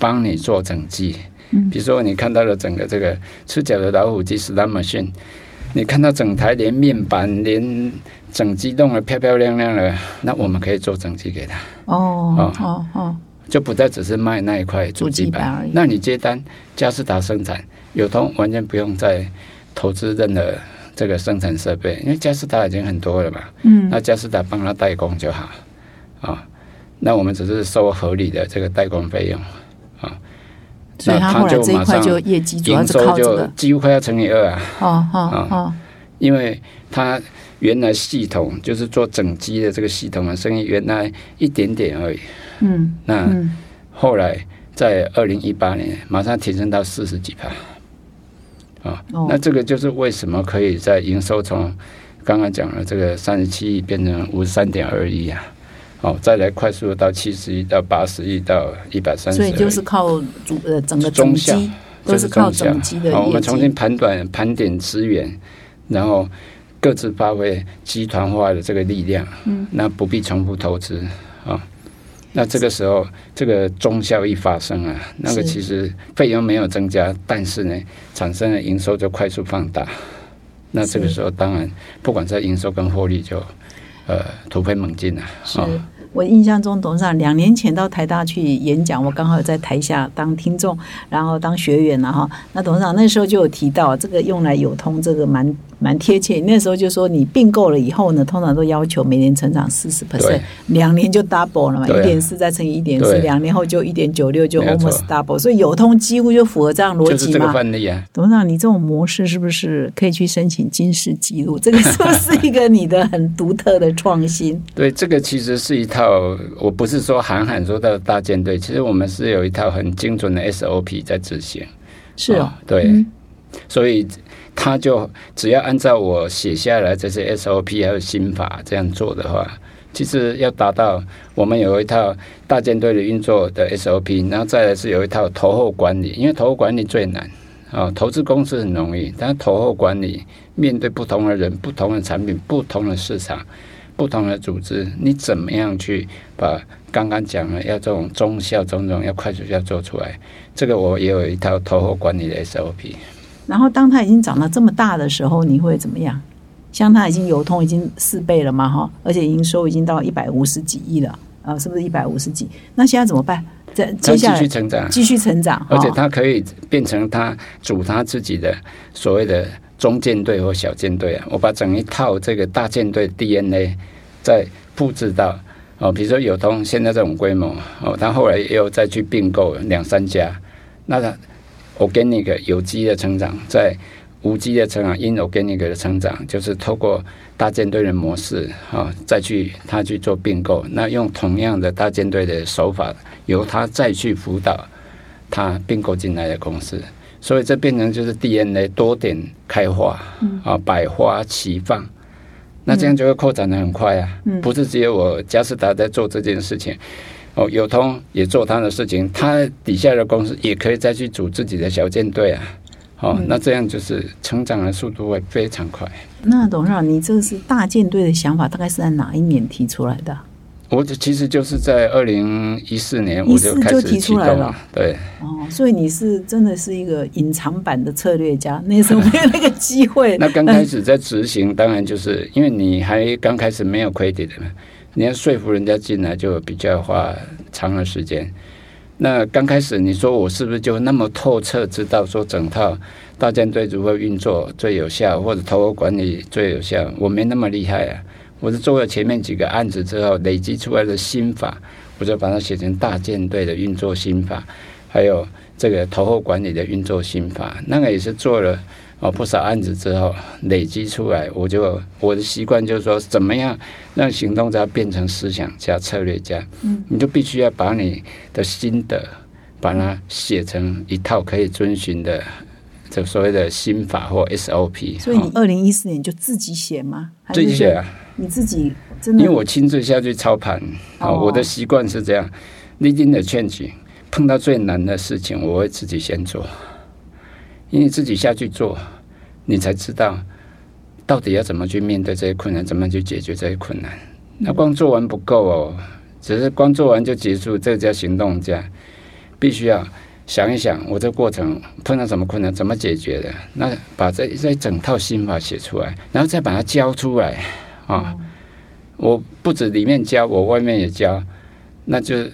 帮你做整机。嗯，比如说你看到了整个这个赤脚的老虎机 s t a r machine，你看到整台连面板连整机弄得漂漂亮亮的，那我们可以做整机给他。哦哦哦。就不再只是卖那一块主机板，那你接单嘉士达生产，友通完全不用再投资任何这个生产设备，因为嘉士达已经很多了嘛。嗯，那嘉士达帮他代工就好啊，那我们只是收合理的这个代工费用啊。那他就马上营收就几乎快要乘以二啊。哦哦哦，因为他原来系统就是做整机的这个系统的生意，原来一点点而已。嗯，那后来在二零一八年马上提升到四十几帕，啊，那这个就是为什么可以在营收从刚刚讲了这个三十七亿变成五十三点二亿啊，哦，再来快速到七十亿到八十亿到一百三十，所以就是靠主呃整个中效都是靠整机的。我们重新盘短盘点资源，然后各自发挥集团化的这个力量，嗯，那不必重复投资啊。那这个时候，这个中效一发生啊，那个其实费用没有增加，但是呢，产生的营收就快速放大。那这个时候当然不管在营收跟获利就呃突飞猛进了。是我印象中，董事长两年前到台大去演讲，我刚好在台下当听众，然后当学员了哈。那董事长那时候就有提到，这个用来有通，这个蛮。蛮贴切，那时候就说你并购了以后呢，通常都要求每年成长四十 percent，两年就 double 了嘛，一点四再乘以一点四，两年后就一点九六就 almost double，所以有通几乎就符合这样逻辑嘛。董事长，你这种模式是不是可以去申请金世纪录？这个是不是一个你的很独特的创新？[LAUGHS] 对，这个其实是一套，我不是说喊喊说到大舰队，其实我们是有一套很精准的 SOP 在执行。是哦，对，所以。他就只要按照我写下来这些 SOP 还有心法这样做的话，其实要达到我们有一套大舰队的运作的 SOP，然后再来是有一套投后管理，因为投后管理最难啊，投资公司很容易，但是投后管理面对不同的人、不同的产品、不同的市场、不同的组织，你怎么样去把刚刚讲的要这种中效、种种要快速要做出来？这个我也有一套投后管理的 SOP。然后，当它已经长到这么大的时候，你会怎么样？像它已经流通已经四倍了嘛，哈，而且营收已经到一百五十几亿了，啊，是不是一百五十几？那现在怎么办？再接下来继续成长，继续成长，而且它可以变成它组它自己的所谓的中舰队或小舰队啊。我把整一套这个大舰队 DNA 再布置到哦，比如说有通现在这种规模哦，它后来又再去并购两三家，那它。Organic 有机的成长，在无机的成长，inorganic 的成长，就是透过大舰队的模式啊，再去他去做并购，那用同样的大舰队的手法，由他再去辅导他并购进来的公司，所以这变成就是 DNA 多点开花，啊，百花齐放，那这样就会扩展的很快啊，不是只有我嘉士达在做这件事情。哦，有通也做他的事情，他底下的公司也可以再去组自己的小舰队啊。哦，那这样就是成长的速度会非常快。那董事长，你这是大舰队的想法，大概是在哪一年提出来的？我其实就是在二零一四年我就开始提出来了。对，哦，所以你是真的是一个隐藏版的策略家，那时候没有那个机会。[LAUGHS] 那刚开始在执行，当然就是因为你还刚开始没有 credit 嘛。你要说服人家进来，就比较花长的时间。那刚开始你说我是不是就那么透彻知道说整套大舰队如何运作最有效，或者投入管理最有效？我没那么厉害啊！我是做了前面几个案子之后累积出来的心法，我就把它写成大舰队的运作心法，还有这个投后管理的运作心法。那个也是做了。哦，不少案子之后累积出来，我就我的习惯就是说，怎么样让行动家变成思想家、策略家？嗯，你就必须要把你的心得，把它写成一套可以遵循的这所谓的心法或 SOP。所以你二零一四年就自己写吗？自己写啊？你自己真的？因为我亲自下去操盘啊，我的习惯是这样：leading the change，碰到最难的事情，我会自己先做。因为自己下去做，你才知道到底要怎么去面对这些困难，怎么去解决这些困难。那光做完不够哦，只是光做完就结束，这个叫行动家。必须要想一想，我这过程碰到什么困难，怎么解决的？那把这这整套心法写出来，然后再把它教出来啊！我不止里面教，我外面也教，那就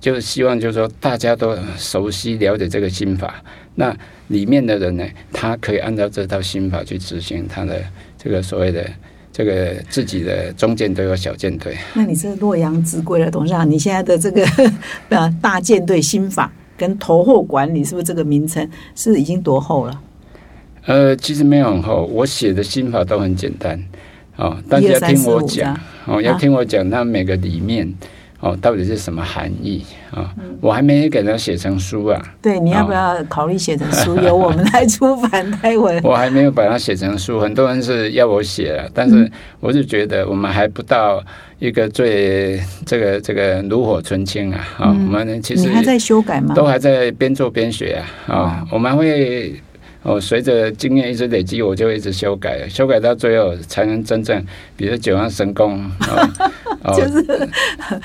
就是希望，就是说大家都熟悉了解这个心法。那里面的人呢，他可以按照这套心法去执行他的这个所谓的这个自己的中舰队和小舰队。那你是洛阳纸贵了，董事长，你现在的这个 [LAUGHS] 呃大舰队心法跟投后管理，是不是这个名称是已经多厚了？呃，其实没有很厚，我写的心法都很简单哦，大家听我讲哦，要听我讲，那每个里面。哦，到底是什么含义啊？我还没给他写成书啊。对，你要不要考虑写成书？由我们来出版台文。[LAUGHS] 我还没有把它写成书，很多人是要我写了，但是我是觉得我们还不到一个最这个这个炉火纯青啊！啊，我们其实你还在修改吗？都还在边做边学啊！啊，我们会哦，随着经验一直累积，我就一直修改，修改到最后才能真正，比如九阳神功啊。[LAUGHS] 就是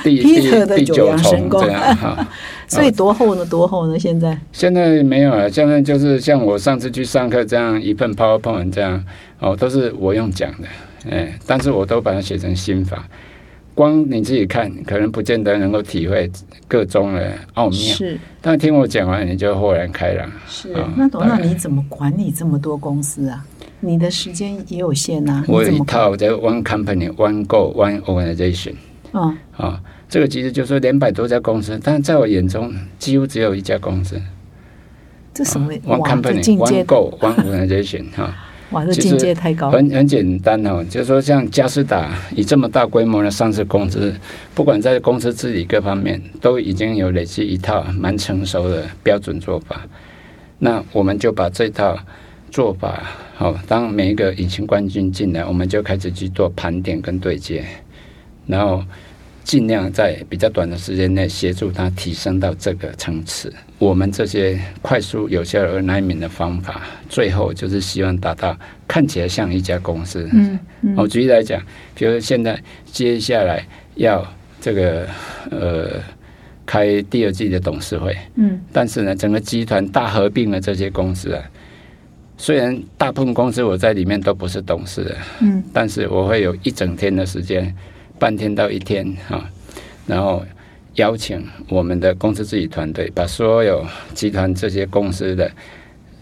第 Peter 的第九九重阳神功这样哈。[LAUGHS] 所以多厚呢？多厚呢？现在现在没有了，现在就是像我上次去上课这样一份 PowerPoint 这样哦，都是我用讲的，哎，但是我都把它写成心法。光你自己看，可能不见得能够体会各中的奥妙，是但听我讲完，你就豁然开朗。是啊。那董事长，你怎么管理这么多公司啊？你的时间也有限呐、我有一？套叫 One Company One Goal One Organization 嗯，啊，这个其实就是两百多家公司，但是在我眼中几乎只有一家公司这什么？One 哇，这 Company One Goal One Organization 哈。哇，这境界太高。很很简单哦，就是说像嘉士达以这么大规模的上市公司，不管在公司治理各方面，都已经有累积一套蛮成熟的标准做法。那我们就把这套做法，好、当每一个隐形冠军进来，我们就开始去做盘点跟对接，然后尽量在比较短的时间内协助他提升到这个层次。我们这些快速有效而耐敏的方法，最后就是希望达到看起来像一家公司。嗯嗯我举例来讲，比如现在接下来要这个呃开第二季的董事会，嗯但是呢，整个集团大合并了这些公司啊，虽然大部分公司我在里面都不是董事的，嗯但是我会有一整天的时间，半天到一天啊，然后邀请我们的公司自己团队，把所有集团这些公司的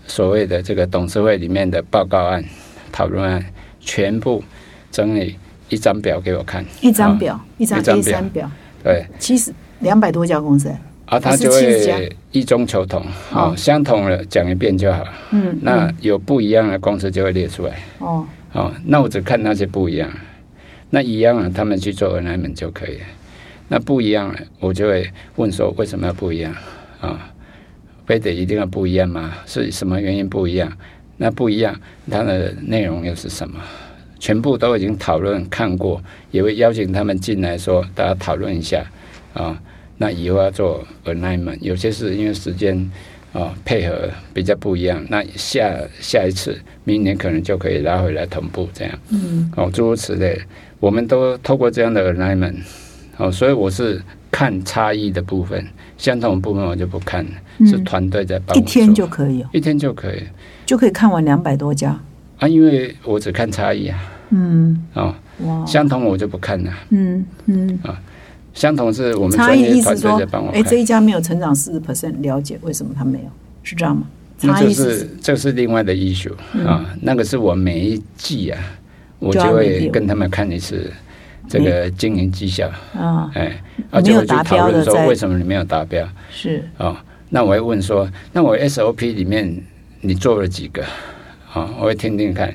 所谓的这个董事会里面的报告案、讨论案，全部整理一张表给我看，一张啊表，一张一张 A 表三表，对，七十两百多家公司。啊，他就40家。会一中求同，哦哦，相同的讲一遍就好。嗯，那有不一样的公司就会列出来，哦，哦，那我只看那些不一样，那一样啊他们去做 alignment 就可以了。那不一样的，我就会问说为什么要不一样啊？非得一定要不一样吗？是什么原因不一样？那不一样，它的内容又是什么？全部都已经讨论看过，也会邀请他们进来说，大家讨论一下啊。那以后要做 alignment，有些是因为时间啊配合比较不一样，那下下一次明年可能就可以拉回来同步这样。嗯哦，诸如此类，我们都透过这样的 alignment，哦，所以我是看差异的部分，相同的部分我就不看了，是嗯，团队在帮我一天就可以哦，一天就可以。就可以看完两百多家。啊，因为我只看差异啊，嗯，哦，哇，相同我就不看了，嗯嗯。啊，相同是我们差异专业团意思说队在帮我，哎，看这。一家没有成长四十 percent，了解为什么他没有，是这样吗？那差异就是这是另外的 issue 啊，那个是我每一季啊，我就会跟他们看一次这个经营绩效，啊，哎，啊，没有达就会去讨论说为什么你没有达标是哦。那我会问说，那我 SOP 里面你做了几个？啊、我会听听看。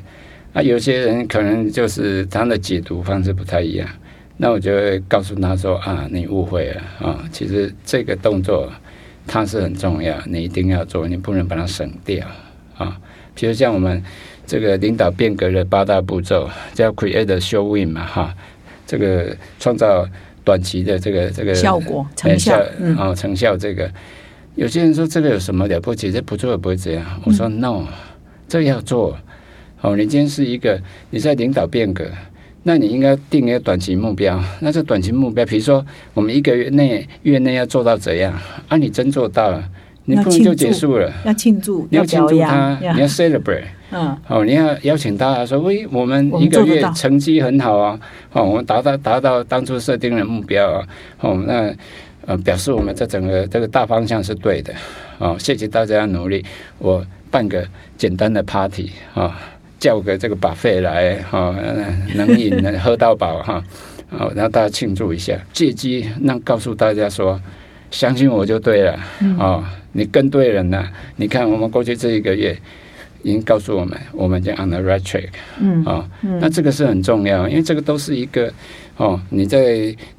啊，有些人可能就是他的解读方式不太一样，那我就会告诉他说啊，你误会了啊，其实这个动作它是很重要，你一定要做，你不能把它省掉啊。比如像我们这个领导变革的八大步骤，叫 create show win 嘛，哈，这个创造短期的这个这个效果哎成效啊，嗯哦，成效这个，有些人说这个有什么了不起？这不做也不会这样。我说、no，这要做。哦，你今天是一个你在领导变革，那你应该定一个短期目标。那这短期目标，比如说我们一个月内月内要做到怎样？啊，你真做到了，你不能就结束了。要庆祝，你要庆祝他扬，，你要 celebrate。嗯。哦，你要邀请大家说，喂，我们一个月成绩很好啊，哦，我们达到达到当初设定的目标啊，哦，那呃表示我们这整个这个大方向是对的，哦，谢谢大家的努力，我办个简单的 party 啊、哦，叫个这个把费来哈、哦，能饮能喝到饱哈，哦，让大家庆祝一下，借机让告诉大家说，相信我就对了，哦，你跟对人了，你看我们过去这一个月。已经告诉我们，我们已经 on the right track 嗯啊、那这个是很重要，因为这个都是一个哦，你在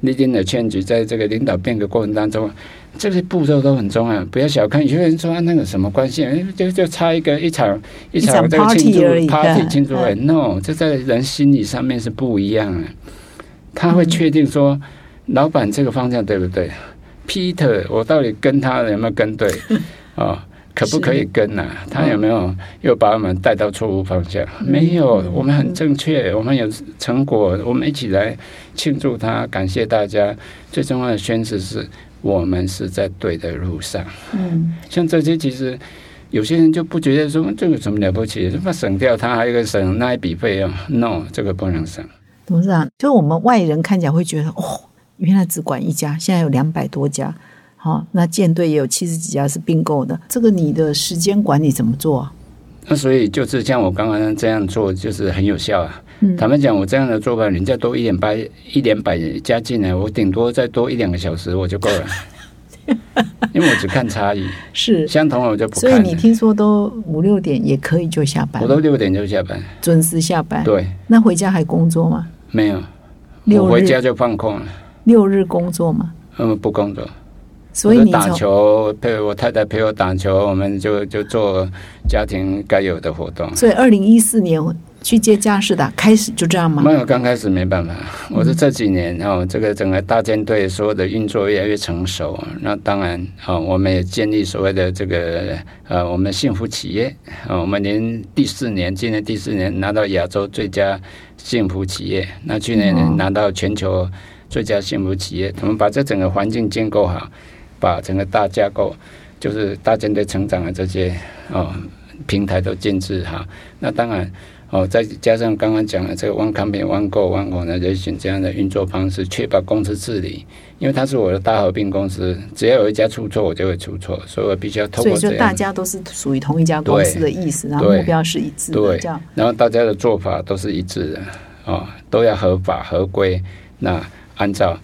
leading the change，在这个领导变革过程当中，这些步骤都很重要，不要小看。有些人说、啊、那个什么关系，哎就就差一个一场一场场这个庆祝 party 嗯庆祝会，no，这在人心理上面是不一样的。他会确定说，老板这个方向对不对？Peter，我到底跟他有没有跟对？啊、[LAUGHS] 可不可以跟呢、他有没有又把我们带到错误方向？没有，我们很正确，我们有成果，我们一起来庆祝他，感谢大家。最重要的宣誓是我们是在对的路上。嗯，像这些其实。有些人就不觉得说这个什么了不起，什么省掉他还有一个省那一笔费用，no，这个不能省。董事长，就我们外人看起来会觉得，哦，原来只管一家，现在有两百多家，好、那舰队也有七十几家是并购的，这个你的时间管理怎么做啊？那所以就是像我刚刚这样做，就是很有效啊。嗯坦白讲，我这样的做法，人家多一点八一点百加进来，我顶多再多一两个小时我就够了，[LAUGHS] 因为我只看差异，[LAUGHS] 是，相同我就不所以。你听说都五六点也可以就下班我，都六点就下班，准时下班。对，那回家还工作吗？没有，我回家就放空了，六日工作吗？嗯，不工作。所以你我打从球，陪我太太陪我打球，我们就就做家庭该有的活动。所以二零一四年去接家事的开始就这样吗？没有，刚开始没办法，我是这几年哦，这个整个大舰队所有的运作越来越成熟，那当然哦，我们也建立所谓的这个呃，我们幸福企业。啊、我们连第四年，今年第四年拿到亚洲最佳幸福企业，那去年哦拿到全球最佳幸福企业，我们把这整个环境建构好，把整个大架构，就是大舰队成长的这些哦平台都建制哈，那当然。哦，再加上刚刚讲的这个 One Company One Go One Organization 这样的运作方式，确保公司治理，因为它是我的大合并公司，只要有一家出错，我就会出错，所以我必须要透所以就大家都是属于同一家公司的意思，然后目标是一致的，对这样。然后大家的做法都是一致的，哦，都要合法合规，那按照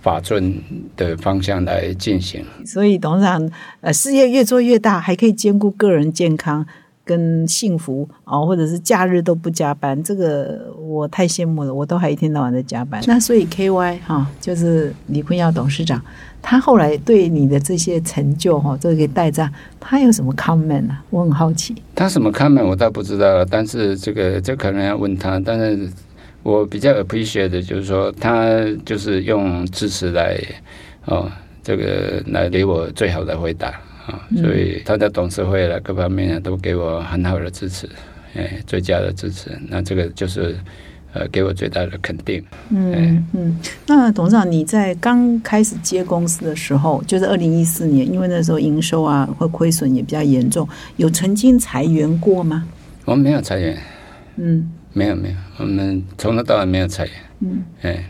法尊的方向来进行。所以董事长，呃，事业越做越大，还可以兼顾个人健康跟幸福哦，或者是假日都不加班，这个我太羡慕了，我都还一天到晚在加班。那所以 K Y 哈、就是李坤耀董事长，他后来对你的这些成就哈、这个带账，他有什么 comment 啊？我很好奇。他什么看法我倒不知道了，但是这个这可能要问他。但是我比较 appreciate 的就是说，他就是用支持来哦，这个来给我最好的回答啊、所以他的董事会了各方面呢都给我很好的支持，哎，最佳的支持。那这个就是呃给我最大的肯定。嗯嗯，那董事长，你在刚开始接公司的时候，就是二零一四年，因为那时候营收啊会亏损也比较严重，有曾经裁员过吗？我们没有裁员，嗯没有没有，我们从头到尾没有裁员。嗯，哎，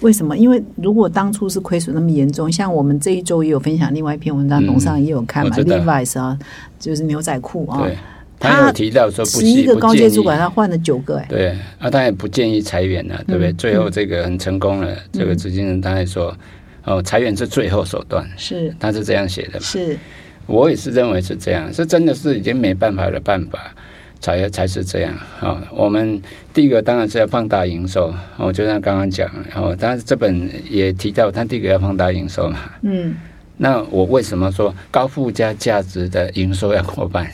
为什么？因为如果当初是亏损那么严重，像我们这一周也有分享另外一篇文章，嗯董事长也有看嘛，Levi's 啊，就是牛仔裤啊，对，他提到说不十一个高阶主管他换了九个、哎，对，啊，他也不建议裁员了，对不对？嗯。最后这个很成功了，这个执行人他还说，哦，裁员是最后手段，是。他是这样写的嘛。是，我也是认为是这样，是真的是已经没办法的办法，才才是这样啊、我们第一个当然是要放大营收，哦，就像刚刚讲，哦，但是这本也提到，他第一个要放大营收嘛。嗯那我为什么说高附加价值的营收要扩办？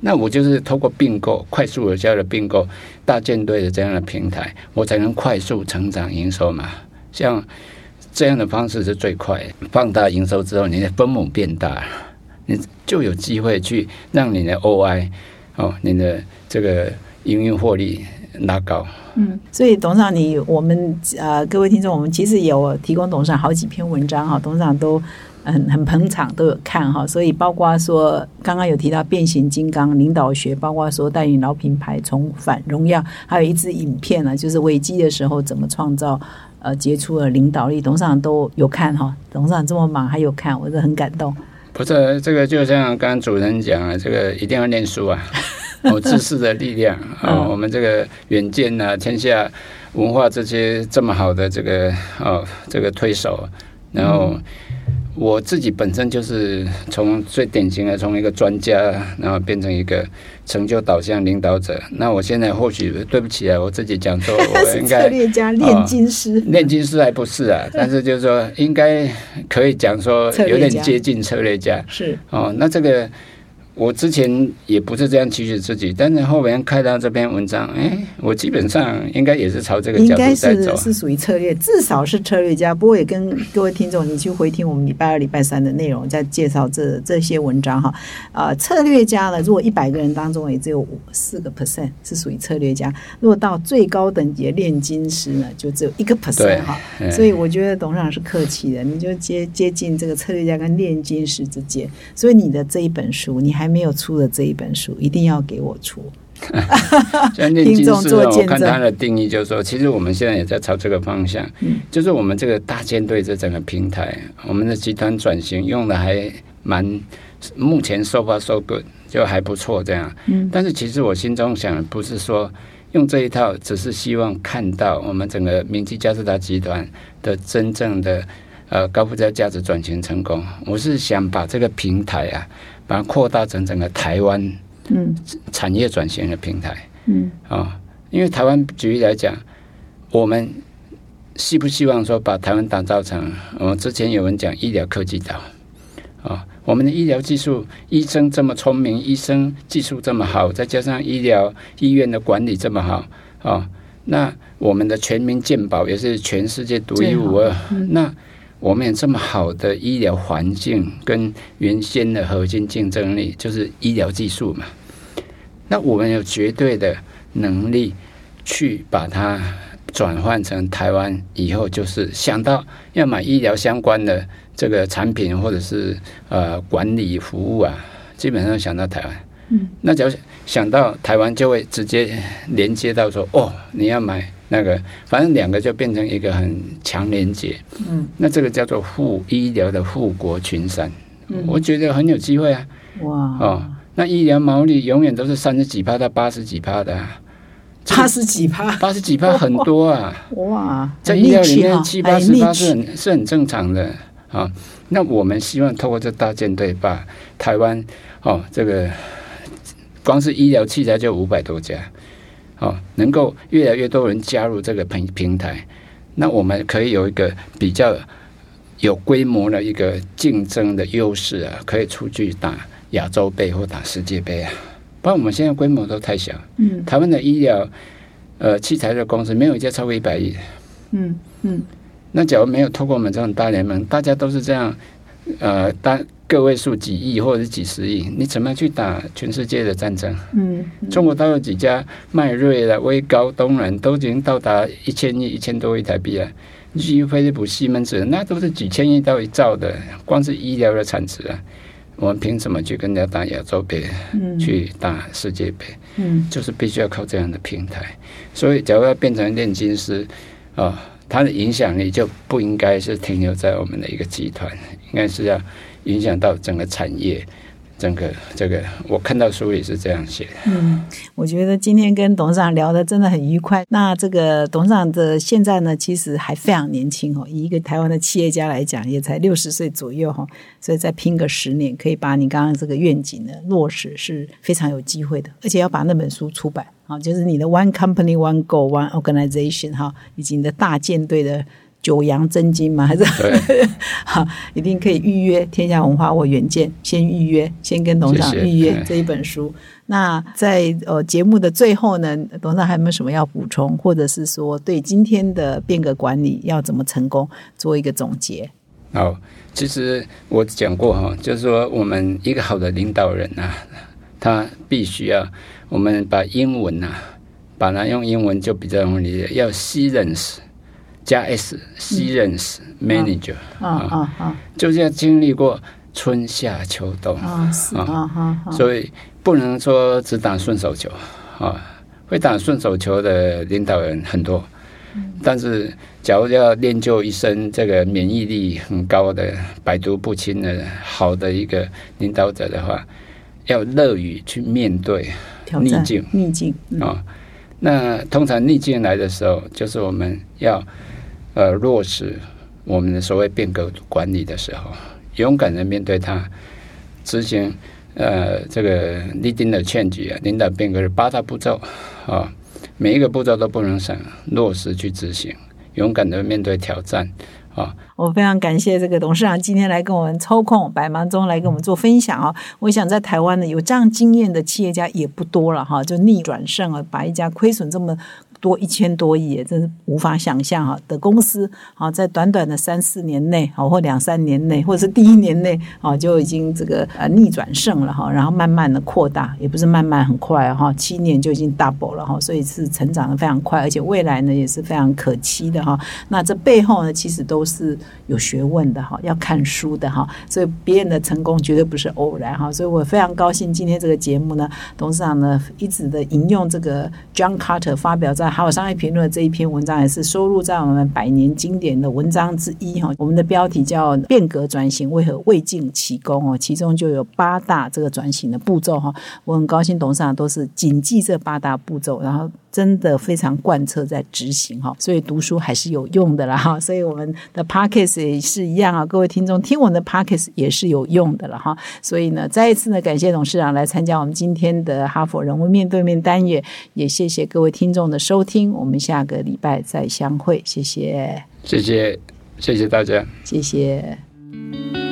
那我就是通过并购，快速有效的并购大舰队的这样的平台，我才能快速成长营收嘛。像这样的方式是最快的，放大营收之后，你的分母变大，你就有机会去让你的 OI 哦，您的这个营运获利拉高。嗯，所以董事长你，我们呃各位听众，我们其实有提供董事长好几篇文章哈，董事长都很很捧场，都有看哈，所以包括说刚刚有提到变形金刚领导学，包括说带领老品牌重返荣耀，还有一支影片呢，就是危机的时候怎么创造呃杰出的领导力，董事长都有看哈，董事长这么忙还有看，我是很感动。不是这个，就像刚刚主持人讲啊，这个一定要念书啊，[LAUGHS] 哦，知识的力量啊、嗯 [LAUGHS] 我们这个远见啊，天下文化这些这么好的这个哦，这个推手，然后我自己本身就是从最典型的从一个专家，然后变成一个成就导向领导者。那我现在或许对不起啊，我自己讲说，[LAUGHS] 我应该略家、炼金师，炼金师还不是啊，[LAUGHS] 但是就是说应该可以讲说有点接近策略家。是哦，那这个我之前也不是这样期许自己，但是后面看到这篇文章，哎，我基本上应该也是朝这个角度在走。是属于策略，至少是策略家。不过也跟各位听众，你去回听我们礼拜二、礼拜三的内容，在介绍这这些文章哈。啊，策略家呢，如果一百个人当中也只有四个 percent 是属于策略家，如果到最高等级的炼金师呢，就只有一个 percent 哈。所以我觉得董事长是客气的，你就接接近这个策略家跟炼金师之间。所以你的这一本书，你还。没有出的这一本书，一定要给我出。[LAUGHS] 我看他的定义就是说，其实我们现在也在朝这个方向，就是我们这个大舰队这整个平台，我们的集团转型用的还蛮，目前 so far so good，就还不错这样。嗯。但是其实我心中想，不是说用这一套，只是希望看到我们整个明基加斯达集团的真正的呃高附加价值转型成功。我是想把这个平台啊。把它扩大成整个台湾嗯产业转型的平台嗯啊，因为台湾举例来讲，我们希不希望说把台湾打造成？我们之前有人讲医疗科技岛啊，我们的医疗技术，医生这么聪明，医生技术这么好，再加上医疗医院的管理这么好啊，那我们的全民健保也是全世界独一无二。那我们有这么好的医疗环境，跟原先的核心竞争力就是医疗技术嘛。那我们有绝对的能力去把它转换成台湾以后，就是想到要买医疗相关的这个产品或者是呃管理服务啊，基本上想到台湾。嗯，那只要想到台湾，就会直接连接到说，哦，你要买。那个，反正两个就变成一个很强连结。嗯，那这个叫做富医疗的富国群山。嗯，我觉得很有机会啊。哇哦，那医疗毛利永远都是三十几趴到八十几趴的。八十几趴，八十几趴很多啊。[LAUGHS] 哇，在医疗里面七八十趴是很是很正常的啊。那我们希望透过这大舰队，把台湾哦，这个光是医疗器材就五百多家。哦，能够越来越多人加入这个平平台，那我们可以有一个比较有规模的一个竞争的优势啊，可以出去打亚洲杯或打世界杯啊。不然我们现在规模都太小。嗯。台湾的医疗呃器材的公司没有一家超过一百亿。嗯嗯。那假如没有透过我们这种大联盟，大家都是这样呃单。个位数几亿或者是几十亿，你怎么去打全世界的战争？嗯，中国大陆几家迈瑞了、威高、东软都已经到达一千亿、一千多亿台币了。你去飞利浦、西门子，那都是几千亿到一兆的，光是医疗的产值啊，我们凭什么去跟人家打亚洲杯？嗯，去打世界杯？嗯，就是必须要靠这样的平台。所以，假如要变成炼金师啊，它的影响力就不应该是停留在我们的一个集团，应该是要。影响到整个产业，整个这个，我看到书也是这样写。嗯，我觉得今天跟董事长聊的真的很愉快。那这个董事长的现在呢，其实还非常年轻哦，以一个台湾的企业家来讲，也才六十岁左右哈，所以再拼个十年，可以把你刚刚这个愿景呢落实，是非常有機會的。而且要把那本书出版啊，就是你的 One Company One Goal One Organization 哈，以及你的大舰队的。九阳真经吗？还是 [LAUGHS] 好，一定可以预约天下文化或远见，先预约，先跟董事长预约这一本书。那在呃节目的最后呢，董事长还有没有什么要补充，或者是说对今天的变革管理要怎么成功做一个总结？好，其实我讲过哈，就是说我们一个好的领导人啊，他必须要我们把英文啊，把它用英文就比较容易理解，要 students。加 s 西任 s manager 啊啊啊，就是要经历过春夏秋冬啊啊，所以不能说只打顺手球啊。会打顺手球的领导人很多，但是假如要练就一身这个免疫力很高的、百毒不侵的好的一个领导者的话，要乐于去面对逆境逆境啊。那通常逆境来的时候，就是我们要。呃，落实我们的所谓变革管理的时候，勇敢的面对它，执行呃这个立定的劝举啊，领导变革是八大步骤啊，每一个步骤都不能省，落实去执行，勇敢的面对挑战啊。我非常感谢这个董事长今天来跟我们抽空百忙中来跟我们做分享啊！我想在台湾呢，有这样经验的企业家也不多了哈，就逆转胜啊，把一家亏损这么。多一千多亿，真是无法想象哈的公司啊，在短短的三四年内啊，或两三年内，或者是第一年内啊，就已经这个呃逆转胜了哈，然后慢慢的扩大，也不是慢慢很快哈，七年就已经 double 了哈，所以是成长的非常快，而且未来呢也是非常可期的哈。那这背后呢，其实都是有学问的哈，要看书的哈，所以别人的成功绝对不是偶然哈，所以我非常高兴今天这个节目呢，董事长呢一直的引用这个 John Carter 发表在。还有商业评论这一篇文章也是收录在我们百年经典的文章之一哈。我们的标题叫“变革转型为何未尽其功”哦，其中就有八大这个转型的步骤哈。我很高兴董事长都是谨记这八大步骤，然后。真的非常贯彻在执行哈，所以读书还是有用的啦哈。所以我们的 p o c k s t 也是一样啊，各位听众听我们的 p o c k s t 也是有用的了哈。所以呢，再一次呢，感谢董事长来参加我们今天的哈佛人物面对面单元，也谢谢各位听众的收听，我们下个礼拜再相会，谢谢，谢谢，谢谢大家，谢谢。